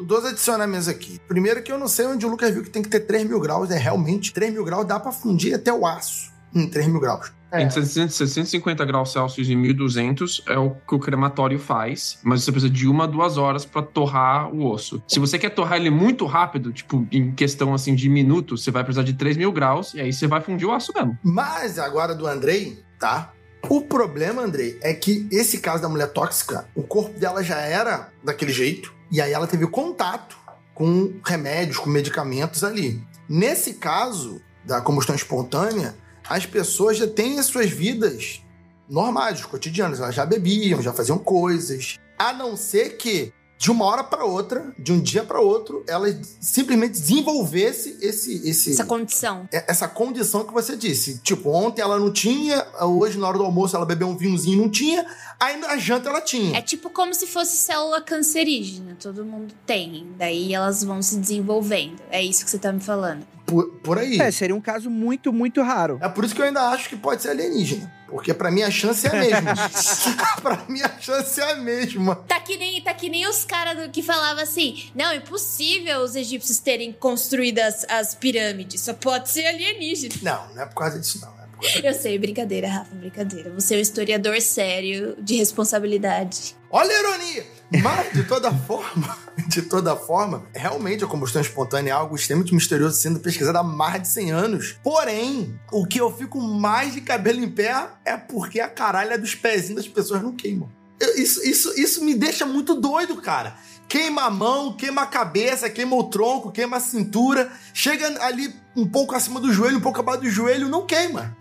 dois adicionamentos aqui. Primeiro que eu não sei onde o Lucas viu que tem que ter 3 mil graus, é realmente 3 mil graus dá para fundir até o aço em 3 mil graus. É. Entre 650 graus Celsius e 1200 é o que o crematório faz, mas você precisa de uma, duas horas para torrar o osso. Se você quer torrar ele muito rápido, tipo em questão assim de minutos, você vai precisar de 3 mil graus e aí você vai fundir o aço mesmo. Mas agora do Andrei, tá? O problema, Andrei, é que esse caso da mulher tóxica, o corpo dela já era daquele jeito, e aí ela teve contato com remédios, com medicamentos ali. Nesse caso da combustão espontânea, as pessoas já têm as suas vidas normais, cotidianas. Elas já bebiam, já faziam coisas. A não ser que de uma hora para outra, de um dia para outro, ela simplesmente desenvolvesse esse, esse essa condição. É, essa condição que você disse. Tipo, ontem ela não tinha, hoje na hora do almoço ela bebeu um vinhozinho não tinha, aí na janta ela tinha. É tipo como se fosse célula cancerígena, todo mundo tem. Daí elas vão se desenvolvendo. É isso que você tá me falando. Por, por aí. É, seria um caso muito, muito raro. É por isso que eu ainda acho que pode ser alienígena. Porque para mim a chance é a mesma. pra mim a chance é a mesma. Tá que nem, tá que nem os caras que falavam assim: não, impossível os egípcios terem construído as, as pirâmides, só pode ser alienígena. Não, não é por causa disso, não. Eu sei, brincadeira, Rafa, brincadeira. Você é um historiador sério, de responsabilidade. Olha a ironia! Mas, de toda forma, de toda forma, realmente a combustão espontânea é algo extremamente misterioso sendo pesquisado há mais de 100 anos. Porém, o que eu fico mais de cabelo em pé é porque a caralha dos pezinhos das pessoas não queimam. Isso, isso, isso me deixa muito doido, cara. Queima a mão, queima a cabeça, queima o tronco, queima a cintura, chega ali um pouco acima do joelho, um pouco abaixo do joelho, não queima.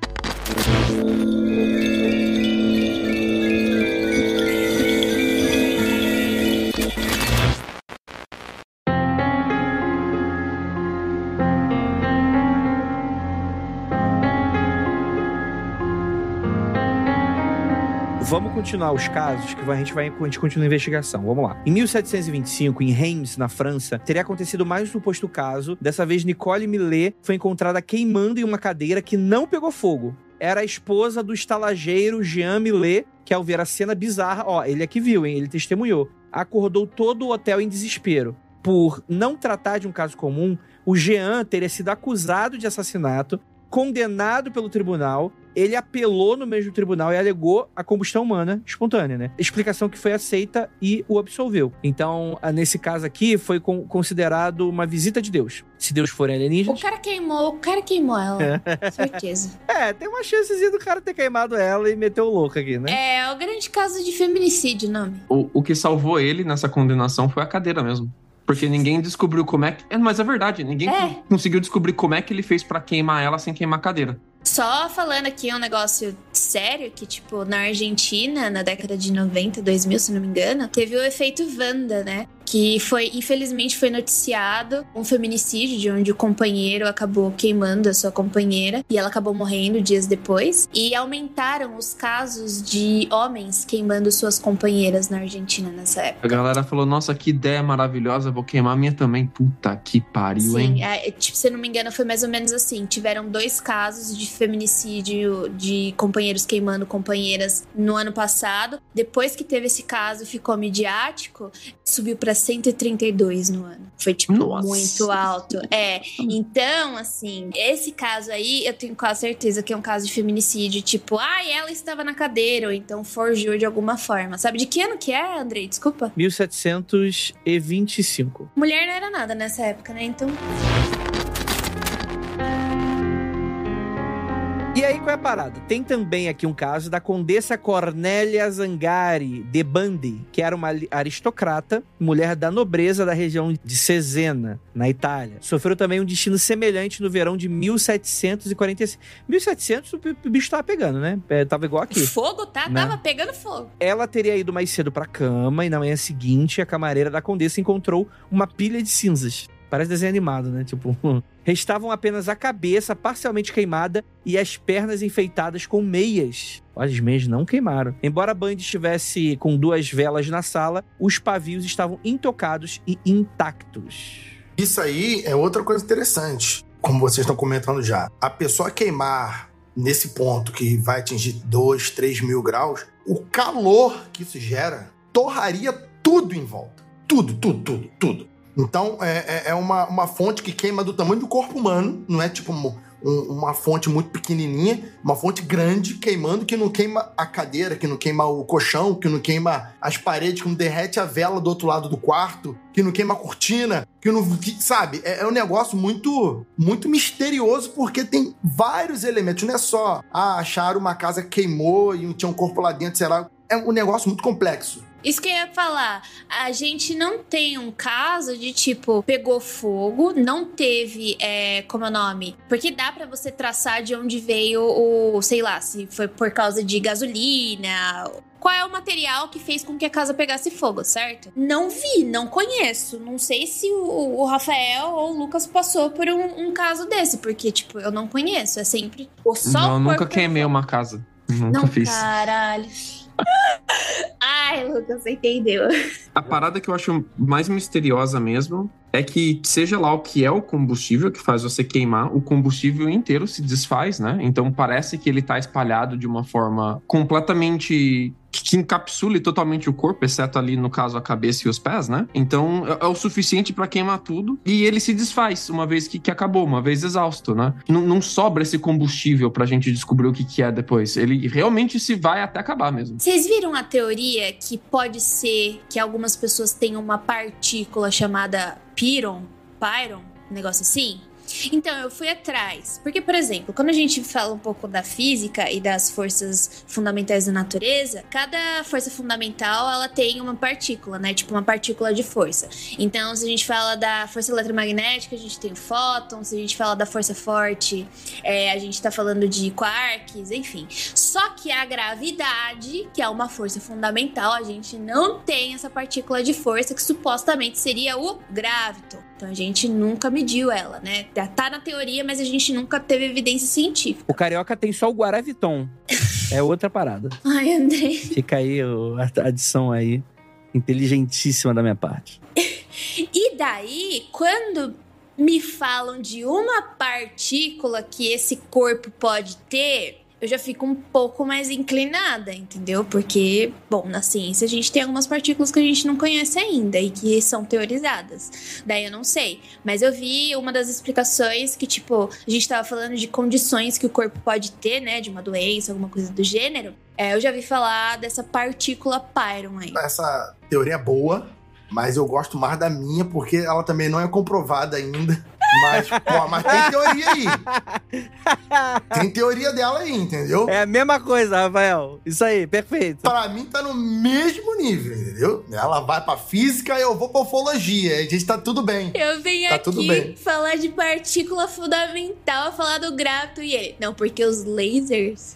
Vamos continuar os casos que a gente vai a gente continua a investigação. Vamos lá. Em 1725, em Reims, na França, teria acontecido mais um suposto caso. Dessa vez, Nicole Millet foi encontrada queimando em uma cadeira que não pegou fogo. Era a esposa do estalageiro Jean Millet, que ao ver a cena bizarra, ó, ele aqui viu, hein? Ele testemunhou. Acordou todo o hotel em desespero. Por não tratar de um caso comum, o Jean teria sido acusado de assassinato, condenado pelo tribunal ele apelou no mesmo tribunal e alegou a combustão humana espontânea, né? Explicação que foi aceita e o absolveu. Então, nesse caso aqui, foi considerado uma visita de Deus. Se Deus for alienígena. O cara queimou, o cara queimou ela. É. Certeza. É, tem uma chancezinha do cara ter queimado ela e meteu o louco aqui, né? É, o grande caso de feminicídio, nome. O, o que salvou ele nessa condenação foi a cadeira mesmo. Porque ninguém descobriu como é que. É, mas é verdade, ninguém é. conseguiu descobrir como é que ele fez para queimar ela sem queimar a cadeira. Só falando aqui um negócio sério, que, tipo, na Argentina, na década de 90, 2000, se não me engano, teve o efeito Wanda, né? Que foi, infelizmente, foi noticiado um feminicídio de onde o companheiro acabou queimando a sua companheira e ela acabou morrendo dias depois. E aumentaram os casos de homens queimando suas companheiras na Argentina nessa época. A galera falou: Nossa, que ideia maravilhosa, vou queimar a minha também. Puta que pariu, Sim, hein? É, tipo, se não me engano, foi mais ou menos assim: tiveram dois casos de feminicídio de companheiros queimando companheiras no ano passado. Depois que teve esse caso, ficou midiático, subiu para 132 no ano. Foi, tipo, Nossa. muito alto. É. Então, assim, esse caso aí, eu tenho quase certeza que é um caso de feminicídio. Tipo, ah, ela estava na cadeira, ou então forjou de alguma forma. Sabe de que ano que é, Andrei? Desculpa. 1725. Mulher não era nada nessa época, né? Então. E aí, qual é a parada? Tem também aqui um caso da Condessa Cornélia Zangari de Bandi, que era uma aristocrata, mulher da nobreza da região de Cesena, na Itália. Sofreu também um destino semelhante no verão de 1745. 1700 o bicho tava pegando, né? É, tava igual aqui. Fogo, tá? Né? Tava pegando fogo. Ela teria ido mais cedo pra cama e na manhã seguinte a camareira da condessa encontrou uma pilha de cinzas. Parece desenho animado, né? Tipo, restavam apenas a cabeça parcialmente queimada e as pernas enfeitadas com meias. As meias não queimaram. Embora a Band estivesse com duas velas na sala, os pavios estavam intocados e intactos. Isso aí é outra coisa interessante, como vocês estão comentando já. A pessoa queimar nesse ponto que vai atingir 2, 3 mil graus, o calor que isso gera torraria tudo em volta. Tudo, tudo, tudo, tudo. Então, é, é, é uma, uma fonte que queima do tamanho do corpo humano, não é tipo um, um, uma fonte muito pequenininha, uma fonte grande queimando que não queima a cadeira, que não queima o colchão, que não queima as paredes, que não derrete a vela do outro lado do quarto, que não queima a cortina, que não. Que, sabe? É, é, um negócio muito, muito misterioso porque tem vários elementos. Não é só ah, acharam uma casa queimou e tinha um corpo lá dentro, sei lá. É um negócio muito complexo. Isso que eu ia falar. A gente não tem um caso de tipo, pegou fogo, não teve, é, como é o nome? Porque dá para você traçar de onde veio o, sei lá, se foi por causa de gasolina, qual é o material que fez com que a casa pegasse fogo, certo? Não vi, não conheço. Não sei se o, o Rafael ou o Lucas passou por um, um, caso desse, porque, tipo, eu não conheço. É sempre. Ou só não, nunca queimei uma casa. Nunca não, fiz. Caralho. Ai, Lucas, você entendeu. A parada que eu acho mais misteriosa mesmo é que, seja lá o que é o combustível que faz você queimar, o combustível inteiro se desfaz, né? Então parece que ele tá espalhado de uma forma completamente que encapsule totalmente o corpo, exceto ali no caso a cabeça e os pés, né? Então é, é o suficiente para queimar tudo e ele se desfaz uma vez que, que acabou, uma vez exausto, né? Não, não sobra esse combustível pra gente descobrir o que, que é depois. Ele realmente se vai até acabar mesmo. Vocês viram a teoria que pode ser que algumas pessoas tenham uma partícula chamada Pyron, Pyron, um negócio assim? Então, eu fui atrás. Porque, por exemplo, quando a gente fala um pouco da física e das forças fundamentais da natureza, cada força fundamental ela tem uma partícula, né? Tipo uma partícula de força. Então, se a gente fala da força eletromagnética, a gente tem o fóton. Se a gente fala da força forte, é, a gente tá falando de quarks, enfim. Só que a gravidade, que é uma força fundamental, a gente não tem essa partícula de força que supostamente seria o gravito. Então a gente nunca mediu ela, né? Tá na teoria, mas a gente nunca teve evidência científica. O carioca tem só o Guaraviton. é outra parada. Ai, André. Fica aí a adição aí, inteligentíssima da minha parte. e daí, quando me falam de uma partícula que esse corpo pode ter, eu já fico um pouco mais inclinada, entendeu? Porque, bom, na ciência a gente tem algumas partículas que a gente não conhece ainda e que são teorizadas. Daí eu não sei. Mas eu vi uma das explicações que, tipo, a gente tava falando de condições que o corpo pode ter, né? De uma doença, alguma coisa do gênero. É, eu já vi falar dessa partícula Pyron aí. Essa teoria é boa, mas eu gosto mais da minha porque ela também não é comprovada ainda. Mas, pô, mas tem teoria aí. Tem teoria dela aí, entendeu? É a mesma coisa, Rafael. Isso aí, perfeito. Pra mim tá no mesmo nível, entendeu? Ela vai pra física e eu vou pra ufologia. A gente tá tudo bem. Eu venho tá aqui tudo bem. falar de partícula fundamental, falar do gráfico e ele. Não, porque os lasers.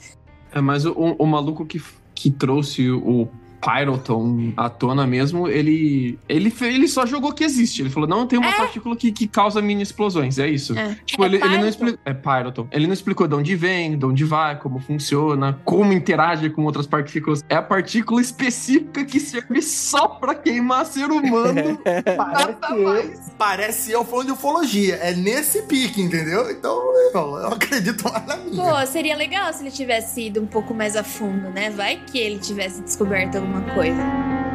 É, mas o, o maluco que, que trouxe o Pyroton à tona mesmo, ele, ele, ele só jogou que existe. Ele falou, não, tem uma é. partícula que, que causa mini explosões, é isso. É. Tipo, é ele, ele, não explicou. É Pyroton. Ele não explicou de onde vem, de onde vai, como funciona, como interage com outras partículas. É a partícula específica que serve só pra queimar ser humano. parece, eu, parece eu falando de ufologia. É nesse pique, entendeu? Então eu, eu acredito mais na minha. Pô, seria legal se ele tivesse ido um pouco mais a fundo, né? Vai que ele tivesse descoberto alguma alguma coisa.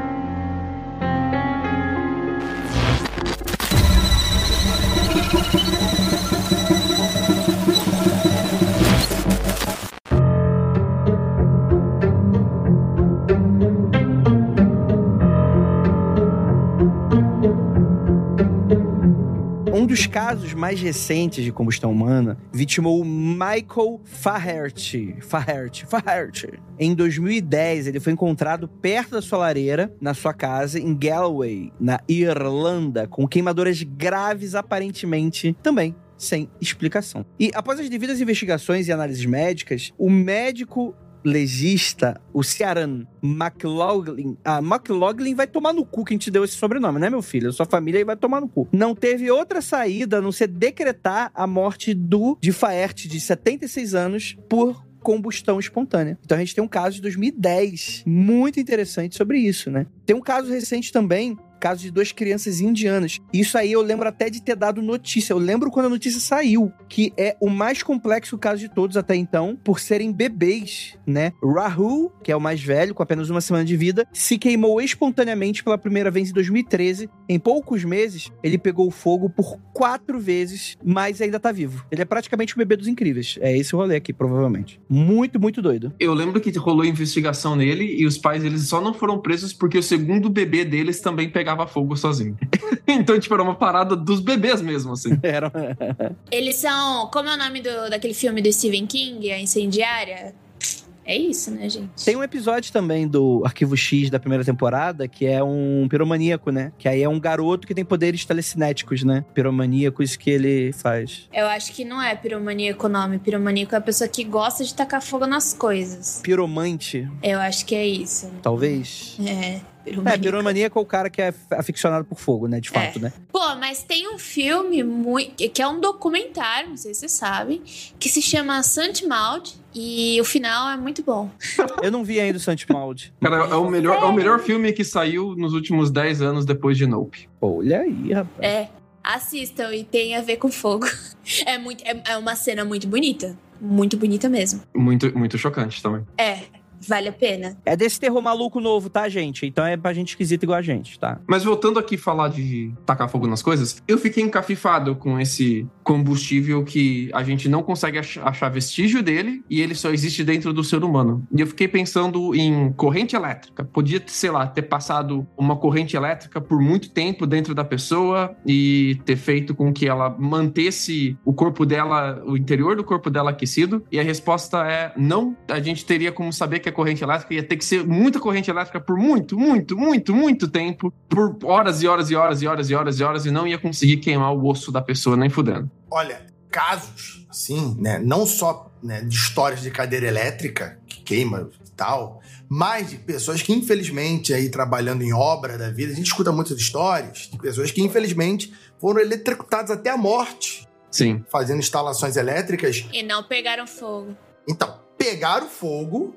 Dos casos mais recentes de combustão humana vitimou Michael Faherty. Faherty, Faherty. Em 2010, ele foi encontrado perto da sua lareira, na sua casa, em Galway, na Irlanda, com queimaduras graves, aparentemente também sem explicação. E após as devidas investigações e análises médicas, o médico legista, o Ciaran McLaughlin. Ah, McLaughlin vai tomar no cu quem te deu esse sobrenome, né, meu filho? Sua família aí vai tomar no cu. Não teve outra saída a não ser decretar a morte do de Faerte, de 76 anos, por combustão espontânea. Então a gente tem um caso de 2010 muito interessante sobre isso, né? Tem um caso recente também caso de duas crianças indianas. Isso aí eu lembro até de ter dado notícia. Eu lembro quando a notícia saiu, que é o mais complexo caso de todos até então, por serem bebês, né? Rahul, que é o mais velho, com apenas uma semana de vida, se queimou espontaneamente pela primeira vez em 2013. Em poucos meses, ele pegou fogo por quatro vezes, mas ainda tá vivo. Ele é praticamente o bebê dos incríveis. É esse o rolê aqui, provavelmente. Muito, muito doido. Eu lembro que rolou investigação nele e os pais eles só não foram presos porque o segundo bebê deles também pegava pegava fogo sozinho. então, tipo, era uma parada dos bebês mesmo, assim. Era. Eles são. Como é o nome do, daquele filme do Stephen King, A Incendiária? É isso, né, gente? Tem um episódio também do Arquivo X da primeira temporada que é um piromaníaco, né? Que aí é um garoto que tem poderes telecinéticos, né? Piromaníacos que ele faz. Eu acho que não é piromaníaco o nome. Piromaníaco é a pessoa que gosta de tacar fogo nas coisas. Piromante, Eu acho que é isso. talvez. É, É, piromaníaco. piromaníaco é o cara que é aficionado por fogo, né? De fato, É. né? Pô, mas tem um filme muito, que é um documentário, não sei se vocês sabem, que se chama Santmald e o final é muito bom. Eu não vi ainda o Santimaldi. Cara, é o, melhor, é o melhor filme que saiu nos últimos 10 anos depois de Nope. Olha aí, rapaz. É, assistam e tem a ver com fogo. É muito é, é uma cena muito bonita, muito bonita mesmo. Muito, muito chocante também. É, vale a pena. É desse terror maluco novo, tá, gente? Então é pra gente esquisita igual a gente, tá? Mas voltando aqui falar de tacar fogo nas coisas, eu fiquei encafifado com esse combustível que a gente não consegue ach- achar vestígio dele e ele só existe dentro do ser humano. E eu fiquei pensando em corrente elétrica. Podia, sei lá, ter passado uma corrente elétrica por muito tempo dentro da pessoa e ter feito com que ela mantesse o corpo dela, o interior do corpo dela aquecido. E a resposta é não. A gente teria como saber que a corrente elétrica ia ter que ser muita corrente elétrica por muito, muito, muito, muito tempo, por horas e horas e horas e horas e horas e horas, e não ia conseguir queimar o osso da pessoa nem fudendo. Olha, casos, assim, né? Não só né, de histórias de cadeira elétrica, que queima e tal, mas de pessoas que, infelizmente, aí trabalhando em obra da vida, a gente escuta muitas histórias de pessoas que, infelizmente, foram eletrocutadas até a morte, Sim. fazendo instalações elétricas. E não pegaram fogo. Então, pegaram fogo,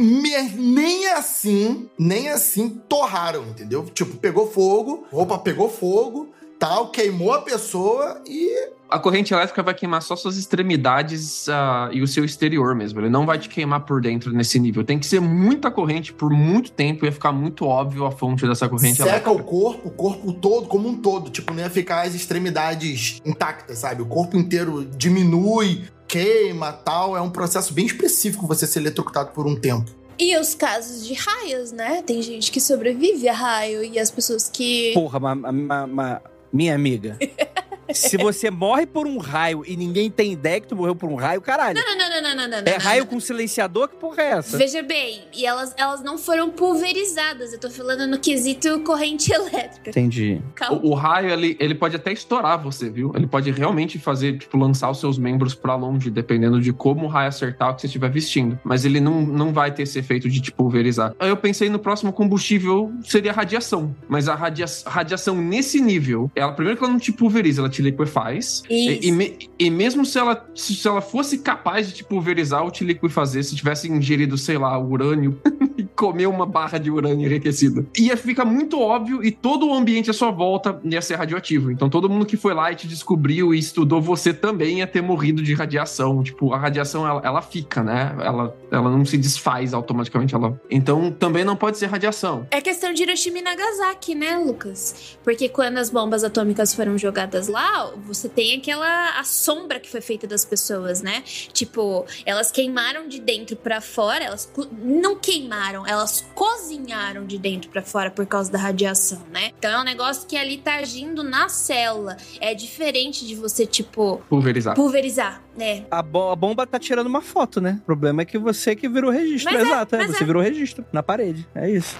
nem assim, nem assim torraram, entendeu? Tipo, pegou fogo, roupa pegou fogo, tal, queimou a pessoa e A corrente elétrica vai queimar só suas extremidades ah, e o seu exterior mesmo. Ele não vai te queimar por dentro nesse nível. Tem que ser muita corrente por muito tempo e ia ficar muito óbvio a fonte dessa corrente seca elétrica. o corpo, o corpo todo, como um todo. Tipo, não ia ficar as extremidades intactas, sabe? O corpo inteiro diminui, queima, tal. É um processo bem específico você ser eletrocutado por um tempo. E os casos de raios, né? Tem gente que sobrevive a raio e as pessoas que. Porra, ma- ma- ma- minha amiga. Se você morre por um raio e ninguém tem ideia que tu morreu por um raio, caralho. Não, não, não, não, não, não, É não, raio não. com silenciador? Que porra é essa? Veja bem, e elas, elas não foram pulverizadas. Eu tô falando no quesito corrente elétrica. Entendi. O, o raio, ele, ele pode até estourar você, viu? Ele pode realmente fazer, tipo, lançar os seus membros pra longe, dependendo de como o raio acertar o que você estiver vestindo. Mas ele não, não vai ter esse efeito de, tipo, pulverizar. Aí eu pensei no próximo combustível seria a radiação. Mas a radia radiação nesse nível, ela, primeiro que ela não te pulveriza, ela te liquefaz. E, e, me- e mesmo se ela, se ela fosse capaz de te pulverizar ou te liquefazer, se tivesse ingerido, sei lá, urânio e comer uma barra de urânio enriquecida, ia ficar muito óbvio e todo o ambiente à sua volta ia ser radioativo. Então todo mundo que foi lá e te descobriu e estudou você também ia ter morrido de radiação. Tipo, a radiação ela, ela fica, né? Ela, ela não se desfaz automaticamente. Ela... Então também não pode ser radiação. É questão de Hiroshima e Nagasaki, né, Lucas? Porque quando as bombas atômicas foram jogadas lá, você tem aquela a sombra que foi feita das pessoas, né? Tipo, elas queimaram de dentro pra fora, elas não queimaram, elas cozinharam de dentro pra fora por causa da radiação, né? Então é um negócio que ali tá agindo na célula. É diferente de você, tipo, Pulverizar. pulverizar, né? A, bo- a bomba tá tirando uma foto, né? O problema é que você que virou registro. Mas é, Exato, é, mas Você é. virou registro na parede. É isso.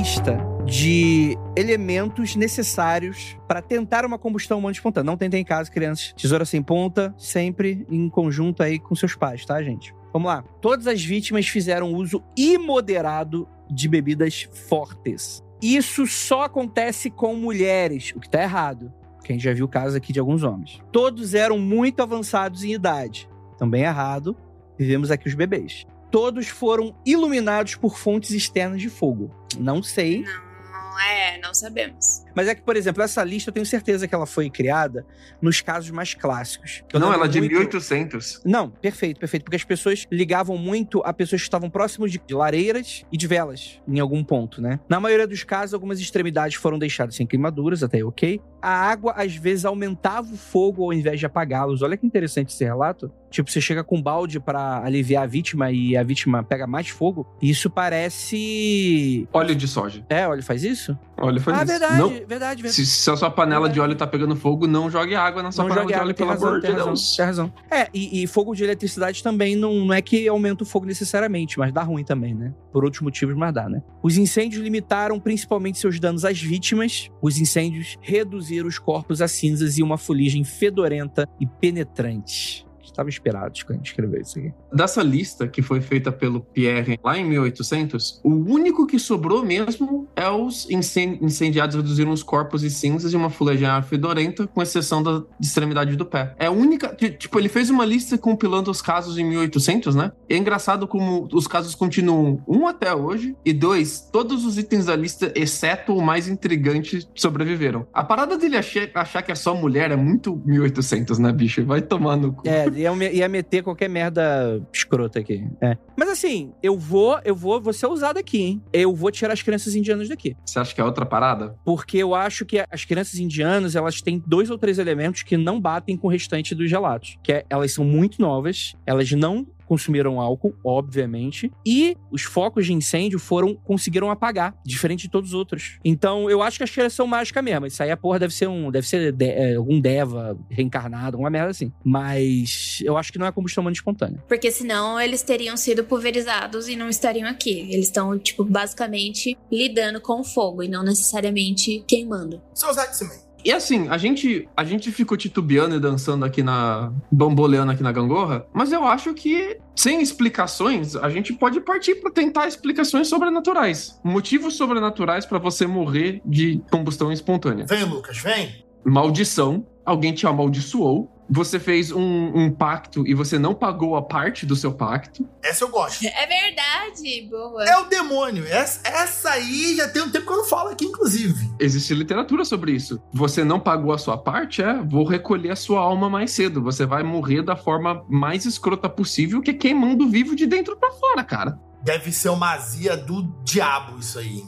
Lista de elementos necessários para tentar uma combustão humana espontânea. Não tentem em casa, crianças. Tesoura sem ponta, sempre em conjunto aí com seus pais, tá, gente? Vamos lá. Todas as vítimas fizeram uso imoderado de bebidas fortes. Isso só acontece com mulheres, o que tá errado. Porque a gente já viu casos aqui de alguns homens. Todos eram muito avançados em idade. Também errado. Vivemos aqui os bebês. Todos foram iluminados por fontes externas de fogo. Não sei. Não, é, não sabemos. Mas é que, por exemplo, essa lista eu tenho certeza que ela foi criada nos casos mais clássicos. Eu Não, ela é de muito- 1800. Não, perfeito, perfeito. Porque as pessoas ligavam muito a pessoas que estavam próximos de lareiras e de velas, em algum ponto, né? Na maioria dos casos, algumas extremidades foram deixadas sem queimaduras, até ok. A água, às vezes, aumentava o fogo ao invés de apagá-los. Olha que interessante esse relato. Tipo, você chega com um balde pra aliviar a vítima e a vítima pega mais fogo. Isso parece. Óleo de soja. É, óleo faz isso? Óleo faz ah, isso. verdade, Não, verdade, verdade. se, se a sua panela de óleo tá pegando fogo, não jogue água na sua Não panela jogue de água, óleo, pelo razão, amor de razão, Deus. tem razão. É, e, e fogo de eletricidade também não, não é que aumenta o fogo necessariamente, mas dá ruim também, né? Por outros motivos, mas dá, né? Os incêndios limitaram principalmente seus danos às vítimas. Os incêndios reduziram os corpos a cinzas e uma fuligem fedorenta e penetrante. Estava esperado quando a gente escreveu isso aqui. Dessa lista que foi feita pelo Pierre lá em 1800, o único que sobrou mesmo é os incen- incendiados reduziram os corpos e cinzas e uma fulejar fedorenta, com exceção da extremidade do pé. É a única. ti- Tipo, ele fez uma lista compilando os casos em 1800, né? E é engraçado como os casos continuam, um até hoje, e dois, todos os itens da lista, exceto o mais intrigante, sobreviveram. A parada dele achar, achar que é só mulher é muito 1800, né, bicho? Vai tomar no cu. É, ia, ia meter qualquer merda escrota aqui. É. Mas assim, eu vou, eu vou, vou ser ousado aqui, hein? Eu vou tirar as crianças indianas daqui. Você acha que é outra parada? Porque eu acho que as crianças indianas, elas têm dois ou três elementos que não batem com o restante dos relatos. Que é, elas são muito novas, elas não consumiram álcool, obviamente, e os focos de incêndio foram conseguiram apagar, diferente de todos os outros. Então, eu acho que as crianças são mágicas mesmo. Isso aí a porra deve ser um, deve ser de- é, algum deva reencarnado, uma merda assim. Mas eu acho que não é combustão humana espontânea. Porque senão eles teriam sido pulverizados e não estariam aqui. Eles estão, tipo, basicamente lidando com o fogo e não necessariamente queimando. Seus X-Men. E assim, a gente, a gente ficou titubeando e dançando aqui na. bamboleando aqui na gangorra, mas eu acho que, sem explicações, a gente pode partir para tentar explicações sobrenaturais. Motivos sobrenaturais para você morrer de combustão espontânea. Vem, Lucas, vem. Maldição. Alguém te amaldiçoou. Você fez um, um pacto e você não pagou a parte do seu pacto. Essa eu gosto. É verdade, boa. É o demônio. Essa, essa aí já tem um tempo que eu não falo aqui, inclusive. Existe literatura sobre isso. Você não pagou a sua parte, é? Vou recolher a sua alma mais cedo. Você vai morrer da forma mais escrota possível, que é queimando vivo de dentro pra fora, cara. Deve ser uma azia do diabo isso aí.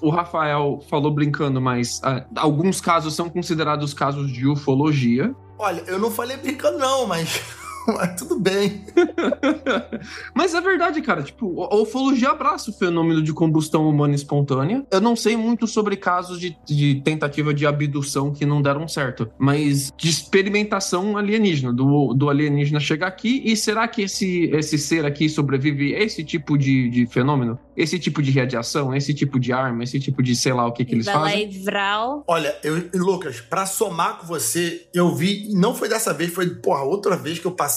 O Rafael falou brincando, mas ah, alguns casos são considerados casos de ufologia. Olha, eu não falei brincando não, mas, mas tudo bem. Mas é verdade, cara. Tipo, a ufologia abraça o fenômeno de combustão humana espontânea. Eu não sei muito sobre casos de, de tentativa de abdução que não deram certo, mas de experimentação alienígena, do, do alienígena chegar aqui e será que esse, esse ser aqui sobrevive a esse tipo de, de fenômeno? Esse tipo de radiação, esse tipo de arma, esse tipo de sei lá o que, que eles fazem? vral. Olha, eu, Lucas, pra somar com você, eu vi, não foi dessa vez, foi, porra, outra vez que eu passei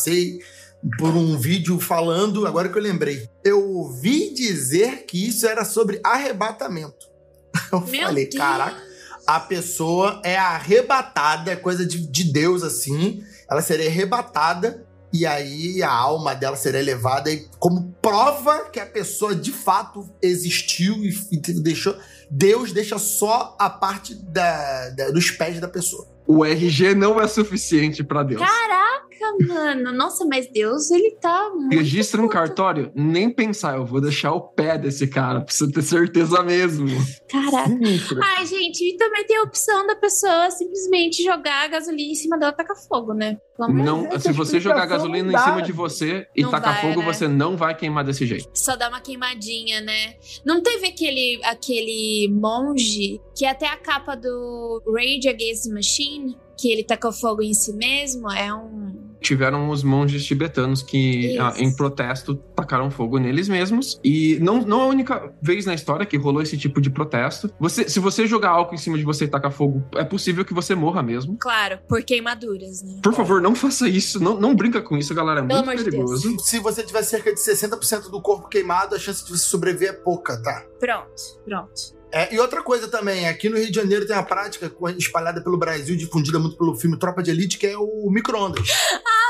por um vídeo falando, agora que eu lembrei. Eu ouvi dizer que isso era sobre arrebatamento. Eu Meu falei, Deus. caraca, a pessoa é arrebatada, é coisa de, de Deus assim. Ela seria arrebatada e aí a alma dela seria levada e como prova que a pessoa de fato existiu e, e deixou. Deus deixa só a parte da, da- dos pés da pessoa. O RG não é suficiente pra Deus. Caraca, mano. Nossa, mas Deus, ele tá muito Registra um cartório? Nem pensar, eu vou deixar o pé desse cara, pra você ter certeza mesmo. Caraca. Sinistro. Ai, gente, e também tem a opção da pessoa simplesmente jogar a gasolina em cima dela e tacar fogo, né? Pelo amor de Não, Essa se você jogar gasolina em cima de você e Não tacar vai, fogo, né? você não vai queimar desse jeito. Só dá uma queimadinha, né? Não teve aquele, aquele monge que até a capa do Rage Against the Machine, que ele tacou fogo em si mesmo, é um. Tiveram os monges tibetanos que, ah, em protesto, tacaram fogo neles mesmos. E não, não é a única vez na história que rolou esse tipo de protesto. Você, se você jogar álcool em cima de você e tacar fogo, é possível que você morra mesmo. Claro, por queimaduras, né? Por favor, não faça isso. Não, não brinca com isso, galera. É Pelo muito perigoso. Se você tiver cerca de 60% do corpo queimado, a chance de você sobreviver é pouca, tá? Pronto, pronto. É, e outra coisa também, aqui no Rio de Janeiro tem uma prática espalhada pelo Brasil, difundida muito pelo filme Tropa de Elite, que é o micro-ondas.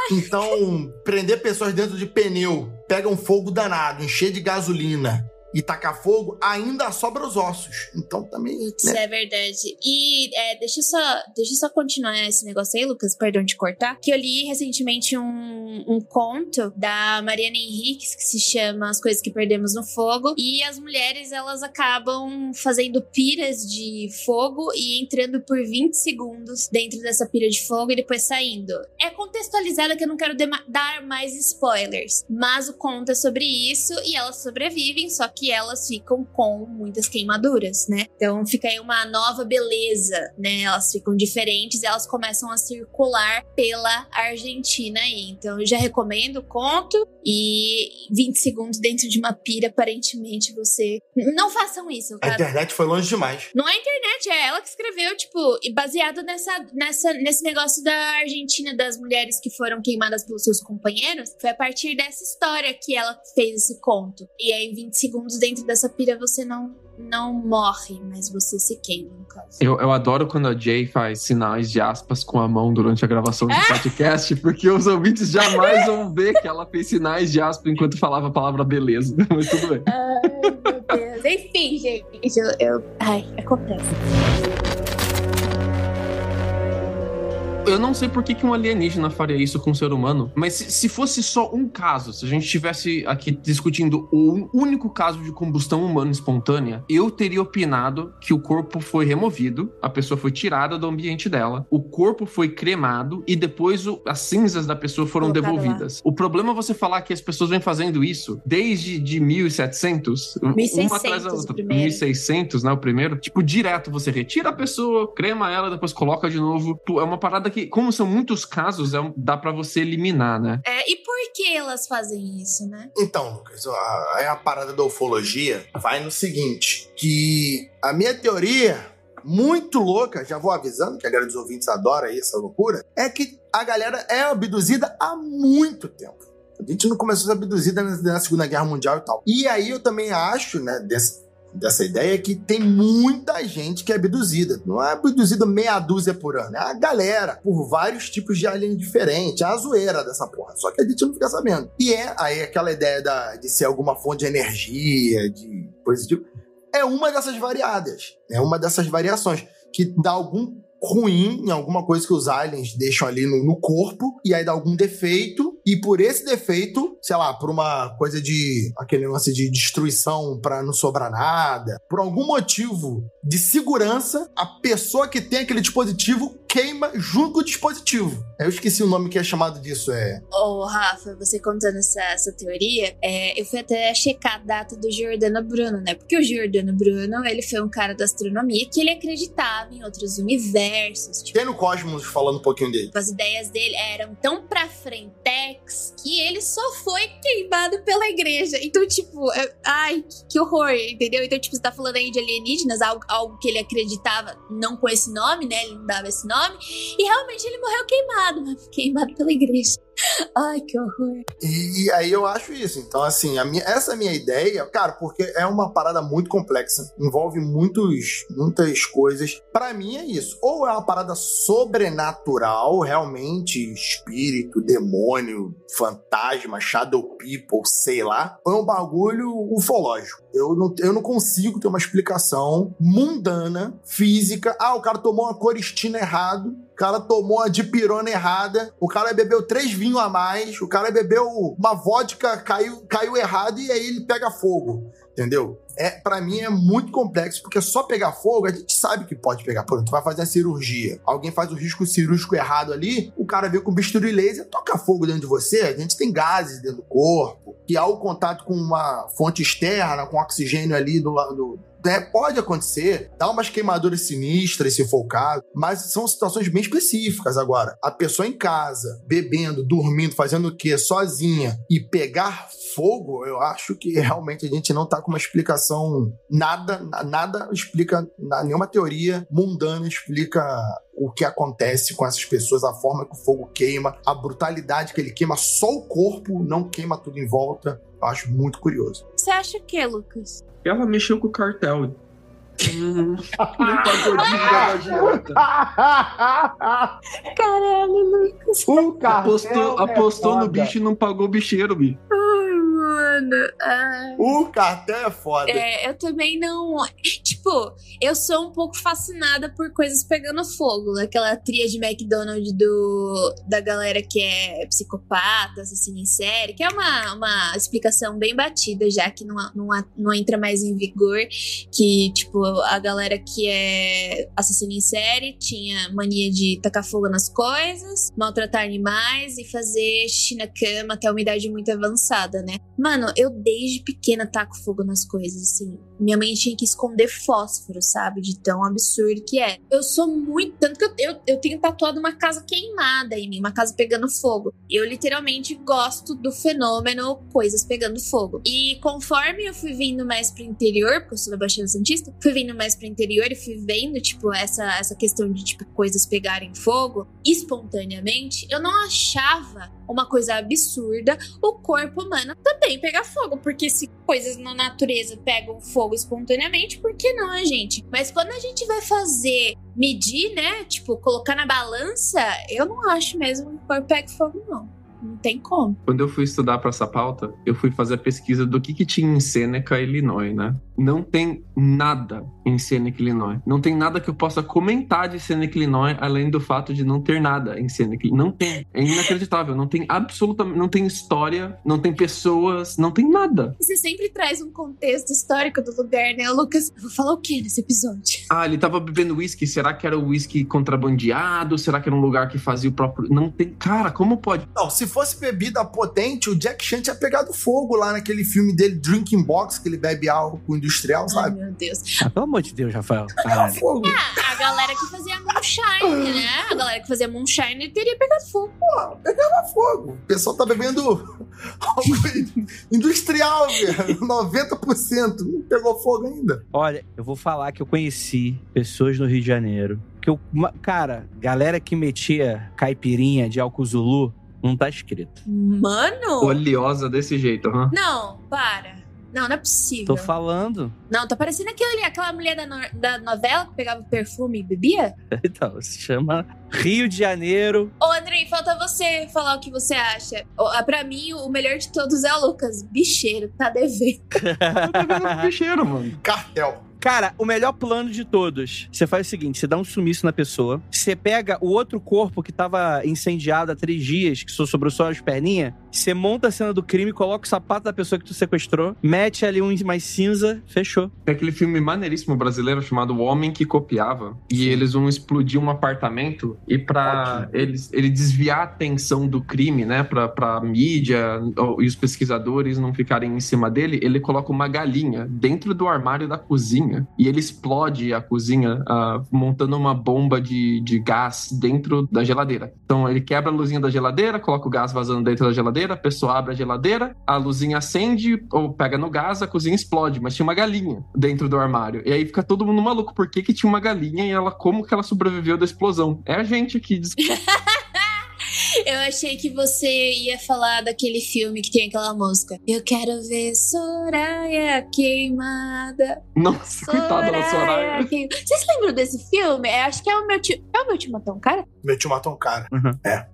Então, prender pessoas dentro de pneu, pega um fogo danado, encher de gasolina e tacar fogo, ainda sobra os ossos. Então também. Né? Isso é verdade. E é, deixa, eu só, deixa eu só continuar esse negócio aí, Lucas, perdão de cortar. Que eu li recentemente um, um conto da Mariana Henriques que se chama As Coisas que Perdemos no Fogo. E as mulheres, elas acabam fazendo piras de fogo e entrando por 20 segundos dentro dessa pira de fogo e depois saindo. É contextualizada que eu não quero dar mais spoilers, mas o conto é sobre isso e elas sobrevivem, só que elas ficam com muitas queimaduras, né? Então fica aí uma nova beleza, né? Elas ficam diferentes elas começam a circular pela Argentina aí. Então eu já recomendo o conto e 20 segundos dentro de uma pira, aparentemente você. Não façam isso, cara. A internet foi longe demais. Não é a internet, é ela que escreveu, tipo, baseado nessa, nessa, nesse negócio da Argentina, das mulheres que foram queimadas pelos seus companheiros. Foi a partir dessa história que ela fez esse conto. E aí, em 20 segundos dentro dessa pira, você não não morre, mas você se queima, no caso. Eu, eu adoro quando a Jay faz sinais de aspas com a mão durante a gravação do podcast, porque os ouvintes jamais vão ver que ela fez sinais de aspas enquanto falava a palavra beleza. Mas tudo bem. Ai, meu Deus. Enfim, gente, eu, eu... Ai, acontece. Eu não sei por que, que um alienígena faria isso com um ser humano, mas se, se fosse só um caso, se a gente estivesse aqui discutindo o único caso de combustão humana espontânea, eu teria opinado que o corpo foi removido, a pessoa foi tirada do ambiente dela, o corpo foi cremado e depois o, as cinzas da pessoa foram Colocado devolvidas. Lá. O problema é você falar que as pessoas vêm fazendo isso desde de 1700, 1600, uma atrás da outra, 1600, né, o primeiro, tipo, direto você retira a pessoa, crema ela, depois coloca de novo. É uma parada que que, como são muitos casos, é, dá para você eliminar, né? É, e por que elas fazem isso, né? Então, Lucas, a, a parada da ufologia vai no seguinte: que a minha teoria muito louca, já vou avisando, que a galera dos ouvintes adora essa loucura, é que a galera é abduzida há muito tempo. A gente não começou a ser abduzida na Segunda Guerra Mundial e tal. E aí eu também acho, né, desse, dessa ideia que tem muita gente que é abduzida. Não é abduzida meia dúzia por ano, é a galera, por vários tipos de alien diferentes. É a zoeira dessa porra. Só que a gente não fica sabendo. E é aí aquela ideia da, de ser alguma fonte de energia, de coisa tipo. É uma dessas variadas. É uma dessas variações que dá algum ruim em alguma coisa que os aliens deixam ali no, no, corpo, e aí dá algum defeito, e por esse defeito, sei lá, por uma coisa de. aquele lance de destruição para não sobrar nada, por algum motivo de segurança, a pessoa que tem aquele dispositivo queima junto com o dispositivo. Eu esqueci o nome que é chamado disso, é. Ô, oh, Rafa, você contando essa, essa teoria, é, eu fui até checar a data do Giordano Bruno, né? Porque o Giordano Bruno, ele foi um cara da astronomia que ele acreditava em outros universos. Tipo, Tem no Cosmos falando um pouquinho dele. As ideias dele eram tão pra frentex que ele só foi queimado pela igreja. Então, tipo, é, ai, que horror, entendeu? Então, tipo, você tá falando aí de alienígenas, algo, algo que ele acreditava não com esse nome, né? Ele não dava esse nome nome. E realmente ele morreu queimado, queimado pela igreja. Ai, que horror. E, e, aí eu acho isso. Então, assim, minha, essa é minha ideia, cara, porque é uma parada muito complexa. Envolve muitos, muitas coisas. Para mim é isso. Ou é uma parada sobrenatural, realmente, espírito, demônio, fantasma, shadow people, sei lá. Ou é um bagulho ufológico. Eu não, eu não consigo ter uma explicação mundana, física. Ah, o cara tomou uma coristina errado cara tomou a dipirona errada, o cara bebeu três vinhos a mais, o cara bebeu uma vodka, caiu, caiu errado e aí ele pega fogo, entendeu? É, para mim é muito complexo, porque só pegar fogo, a gente sabe que pode pegar. Por exemplo, vai fazer a cirurgia, alguém faz o risco cirúrgico errado ali, o cara vem com bisturi laser, toca fogo dentro de você, a gente tem gases dentro do corpo, que ao contato com uma fonte externa, com oxigênio ali do lado né, pode acontecer, dá umas queimaduras sinistras se for o caso, mas são situações bem específicas. Agora, a pessoa em casa, bebendo, dormindo, fazendo o quê? Sozinha e pegar fogo, eu acho que realmente a gente não tá com uma explicação, nada, nada explica, nenhuma teoria mundana explica o que acontece com essas pessoas, a forma que o fogo queima, a brutalidade que ele queima, só o corpo não queima tudo em volta. Eu acho muito curioso. Você acha o que, Lucas? Ela mexeu com o cartel. Hum, Caralho, Lucas. O apostou, apostou no bicho e não pagou o bicheiro, bi. Mano, ah, O cartel é foda. é, eu também não. Tipo, eu sou um pouco fascinada por coisas pegando fogo. Aquela tria de McDonald's do, da galera que é psicopata, assassino em série, que é uma, uma explicação bem batida, já que não, não, não entra mais em vigor. Que, tipo, a galera que é assassino em série tinha mania de tacar fogo nas coisas, maltratar animais e fazer xixi na cama até uma idade muito avançada, né? Mano, eu desde pequena taco fogo nas coisas, assim. Minha mãe tinha que esconder fósforo, sabe? De tão absurdo que é. Eu sou muito. Tanto que eu, eu, eu tenho tatuado uma casa queimada em mim, uma casa pegando fogo. Eu literalmente gosto do fenômeno coisas pegando fogo. E conforme eu fui vindo mais pro interior, porque eu sou da Baixada Santista, fui vindo mais pro interior e fui vendo, tipo, essa, essa questão de, tipo, coisas pegarem fogo espontaneamente, eu não achava uma coisa absurda o corpo humano também pegar fogo. Porque se coisas na natureza pegam fogo espontaneamente, por que não a gente? Mas quando a gente vai fazer, medir, né? Tipo, colocar na balança, eu não acho mesmo que o corpo pegue fogo, não. Não tem como. Quando eu fui estudar para essa pauta, eu fui fazer a pesquisa do que, que tinha em Seneca, Illinois, né? Não tem nada em Seneca, Illinois. Não tem nada que eu possa comentar de Seneca, Illinois, além do fato de não ter nada em Seneca. Não tem. É inacreditável. Não tem absolutamente. Não tem história, não tem pessoas, não tem nada. Você sempre traz um contexto histórico do lugar, né, Lucas? Eu vou falar o que nesse episódio? Ah, ele tava bebendo uísque. Será que era o uísque contrabandeado? Será que era um lugar que fazia o próprio. Não tem. Cara, como pode? Não, se fosse bebida potente, o Jack Chan tinha pegado fogo lá naquele filme dele, Drinking Box, que ele bebe álcool industrial, Ai, sabe? meu Deus. Ah, pelo amor de Deus, Rafael. Pegava Caralho. fogo. Ah, a galera que fazia moonshine, né? A galera que fazia moonshine teria pegado fogo. Pô, pegava fogo. O pessoal tá bebendo álcool industrial, velho. 90%. Não pegou fogo ainda. Olha, eu vou falar que eu conheci pessoas no Rio de Janeiro. Que eu, cara, galera que metia caipirinha de álcool Zulu, não tá escrito. Mano! Oleosa desse jeito, aham. Não, para. Não, não é possível. Tô falando. Não, tá parecendo aquele, aquela mulher da, no- da novela que pegava perfume e bebia. Então, se chama Rio de Janeiro. Ô, Andrei, falta você falar o que você acha. Ah, Pra mim, o melhor de todos é o Lucas. Bicheiro, tá devendo. Eu tô vendo bicheiro, mano. Cartel. Cara, o melhor plano de todos. Você faz o seguinte: você dá um sumiço na pessoa, você pega o outro corpo que tava incendiado há três dias, que só sobrou só as perninhas, você monta a cena do crime, coloca o sapato da pessoa que tu sequestrou, mete ali um mais cinza, fechou. Tem aquele filme maneiríssimo brasileiro chamado O Homem que Copiava. E eles vão explodir um apartamento e pra eles, ele desviar a atenção do crime, né? Pra, pra mídia e os pesquisadores não ficarem em cima dele, ele coloca uma galinha dentro do armário da cozinha e ele explode a cozinha ah, montando uma bomba de, de gás dentro da geladeira. Então ele quebra a luzinha da geladeira, coloca o gás vazando dentro da geladeira, a pessoa abre a geladeira, a luzinha acende ou pega no gás, a cozinha explode, mas tinha uma galinha dentro do armário. E aí fica todo mundo maluco, por que, que tinha uma galinha e ela como que ela sobreviveu da explosão? É a gente aqui. Eu achei que você ia falar daquele filme que tem aquela música. Eu quero ver Soraya queimada. Nossa, coitada da Soraya. queim- Vocês lembram desse filme? É, acho que é o meu tio. É o meu tio Matão, cara? Meu tio matou um cara.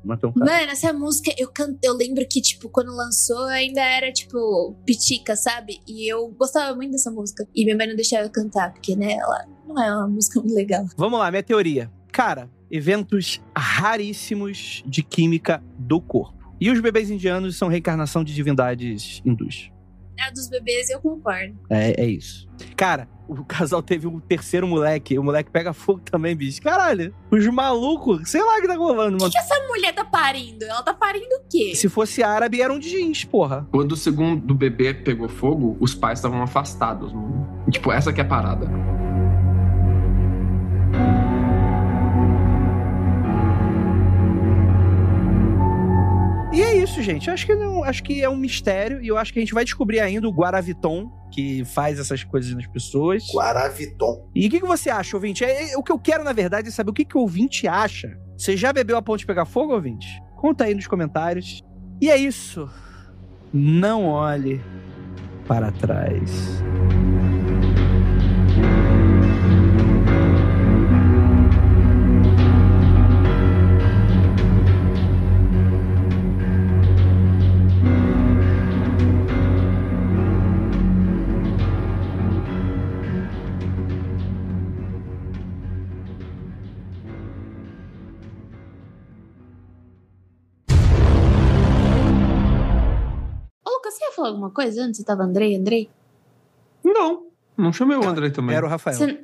Matou um cara. Mano, essa música, eu can... eu lembro que, tipo, quando lançou, ainda era, tipo, pitica, sabe? E eu gostava muito dessa música. E minha mãe não deixava eu cantar, porque, né, ela não é uma música muito legal. Vamos lá, minha teoria. Cara, eventos raríssimos de química do corpo. E os bebês indianos são reencarnação de divindades hindus. A dos bebês eu concordo. É, é isso. Cara, o casal teve um terceiro moleque. O moleque pega fogo também, bicho. Caralho, os malucos, sei lá o que tá rolando, O mano. que essa mulher tá parindo? Ela tá parindo o quê? Se fosse árabe, eram de jeans, porra. Quando o segundo bebê pegou fogo, os pais estavam afastados, mano. Tipo, essa que é a parada. Isso, gente. Eu acho que, não, acho que é um mistério e eu acho que a gente vai descobrir ainda o Guaraviton, que faz essas coisas nas pessoas. Guaraviton. E o que, que você acha, ouvinte? É, é- o que eu quero, na verdade, é saber o que, que o ouvinte acha. Você já bebeu a ponte de pegar fogo, ouvinte? Conta aí nos comentários. E é isso. Não olhe para trás. Falou alguma coisa antes? Você tava Andrei, Andrei? Não, não chamei o André também. Era o Rafael. Você...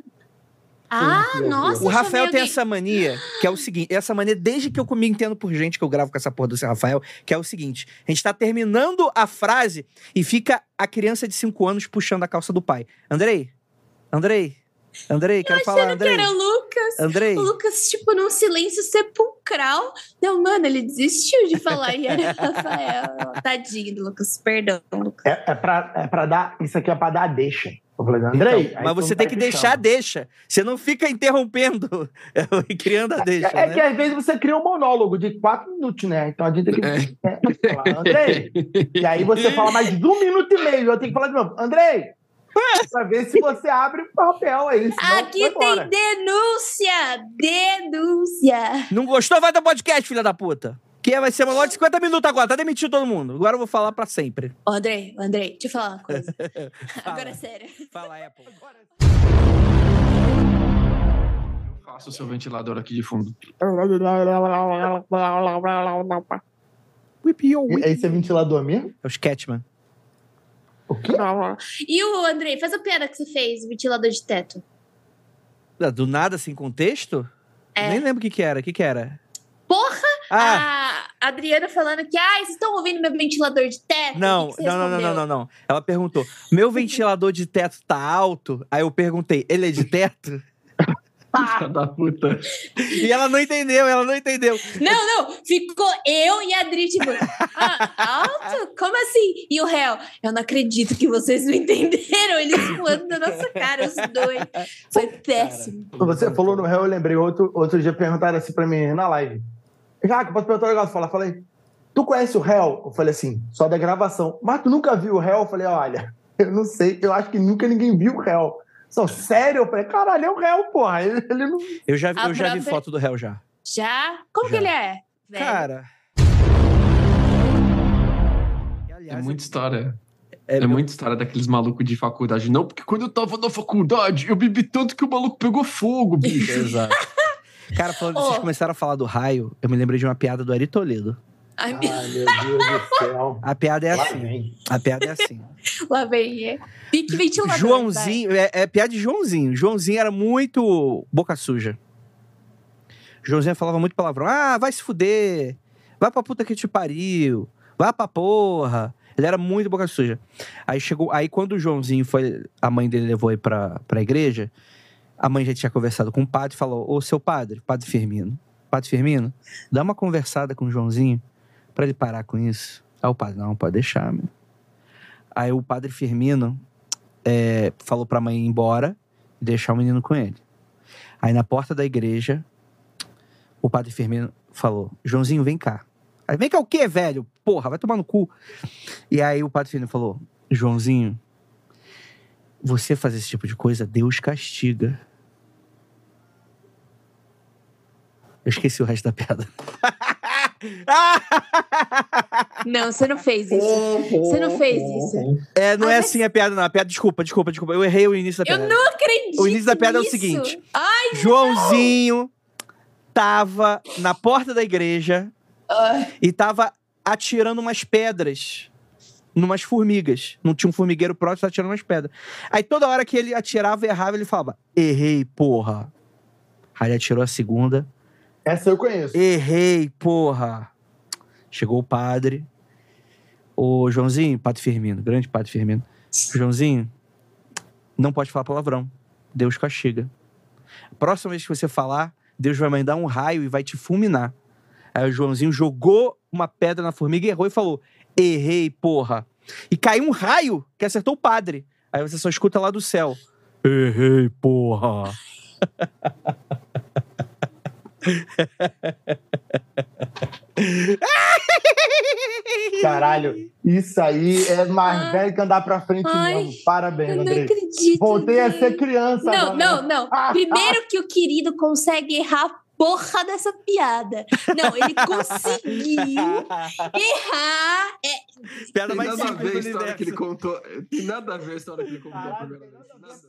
Ah, nossa, O Rafael tem alguém. essa mania, que é o seguinte, essa mania desde que eu me entendo por gente que eu gravo com essa porra do seu Rafael, que é o seguinte, a gente tá terminando a frase e fica a criança de 5 anos puxando a calça do pai. Andrei, Andrei, Andrei, quero falar, Achando que Andrei, era o Lucas. Andrei. O Lucas, tipo, num silêncio sepulcral. Não, mano, ele desistiu de falar e era Rafael. Tadinho do Lucas, perdão, Lucas. É, é, pra, é pra dar. Isso aqui é pra dar deixa. Eu falei, Andrei. Então, mas você não tem tá que deixar a deixa. Você não fica interrompendo e criando a deixa, É, é né? que às vezes você cria um monólogo de quatro minutos, né? Então a gente tem que é, falar, Andrei. E aí você fala mais de um minuto e meio. Eu tenho que falar de novo, Andrei. Pra ver se você abre o papel aí. Aqui tem denúncia! Denúncia! Não gostou? Vai dar podcast, filha da puta. Que vai ser uma hora de 50 minutos agora, tá demitido todo mundo. Agora eu vou falar pra sempre. Ô, Andrei, ô, Andrei, deixa eu falar uma coisa. Agora é sério. Fala, Apple. Faça o seu ventilador aqui de fundo. Whip yo, whip. Esse é ventilador mesmo? É o Sketchman. O quê? E o Andrei, faz a piada que você fez, ventilador de teto. Ah, Do nada, sem contexto? É. Nem lembro o que que era. O que que era? Porra! Ah, A Adriana falando que, ai, vocês estão ouvindo meu ventilador de teto? não, que que não, não, não, não, não, não. Ela perguntou, meu ventilador de teto tá alto? Aí eu perguntei, ele é de teto? Filha da puta. E ela não entendeu, ela não entendeu. Não, não, ficou eu e a Adri, tipo, ah, alto? Como assim? E o réu, eu não acredito que vocês não entenderam. Eles voando na nossa cara, os dois. Foi péssimo. Você falou no réu, eu lembrei. Outro, outro dia perguntaram assim pra mim na live. Já que posso perguntar um negócio? Fala, falei, tu conhece o réu? Eu falei assim, só da gravação. Mas tu nunca viu o réu? Eu falei, olha, eu não sei, eu acho que nunca ninguém viu o réu. Só, sério? Eu falei, caralho, é o réu, porra. Ele, ele não. Eu já, eu já vi foto do réu já. Já? Como Já. que ele é? velho? Cara. É muita história. é, É meu- muita história daqueles malucos de faculdade. Não, porque quando eu tava na faculdade, eu bebi tanto que o maluco pegou fogo, bicho. Exato. Cara, falando, Ô. vocês começaram a falar do raio, eu me lembrei de uma piada do Ari Toledo. Ai, meu, Ai, meu Deus do céu. A piada é assim. A piada é assim. lá vem. É. Pique ventilador. Joãozinho, é, é piada de Joãozinho. Joãozinho era muito boca suja. Joãozinho falava muito palavrão. Ah, vai se fuder. Vai pra puta que te pariu. Vai pra porra. Ele era muito boca suja. Aí chegou. Aí quando o Joãozinho foi. A mãe dele levou ele pra, pra igreja. A mãe já tinha conversado com o padre e falou: Ô, seu padre, padre Firmino. Padre Firmino, dá uma conversada com o Joãozinho pra ele parar com isso. Aí o padre, não, pode deixar, meu. Aí o padre Firmino é, falou pra mãe ir embora e deixar o menino com ele. Aí na porta da igreja, o padre Firmino falou: Joãozinho, vem cá. Aí, vem cá o quê, velho? Porra, vai tomar no cu. E aí o padre Firmino falou: Joãozinho, você fazer esse tipo de coisa, Deus castiga. Eu esqueci o resto da piada. Não, você não fez isso. Você não fez isso. é, não Ah, é mas- assim a piada, não. A piada, desculpa, desculpa, desculpa. Eu errei o início da Eu piada. não acredito. O início da piada é o nisso. seguinte. Ai, Joãozinho tava na porta da igreja e tava atirando umas pedras numas formigas. Não tinha um formigueiro próximo, tava atirando umas pedras. Aí toda hora que ele atirava e errava, ele falava: Errei, porra. Aí ele atirou a segunda. Essa eu conheço. Errei, porra. Chegou o padre. Ô, Joãozinho, Padre Firmino, grande Padre Firmino. Joãozinho, não pode falar palavrão. Deus castiga. Próxima vez que você falar, Deus vai mandar um raio e vai te fulminar. Aí o Joãozinho jogou uma pedra na formiga e errou e falou: Errei, porra. E caiu um raio que acertou o padre. Aí você só escuta lá do céu: Errei, porra. Caralho, isso aí é mais Ai. velho que andar pra frente Ai. mesmo. Parabéns, Eu não Andrei. acredito. Voltei a Andrei. ser criança Não, agora. não, não. Ah, Primeiro que o querido consegue errar a porra dessa piada. Não, ele conseguiu errar. É, Piada Tem mais nada a ver a história que ele contou. Tem nada a ver a história que ele contou a Caralho, primeira vez. Nada.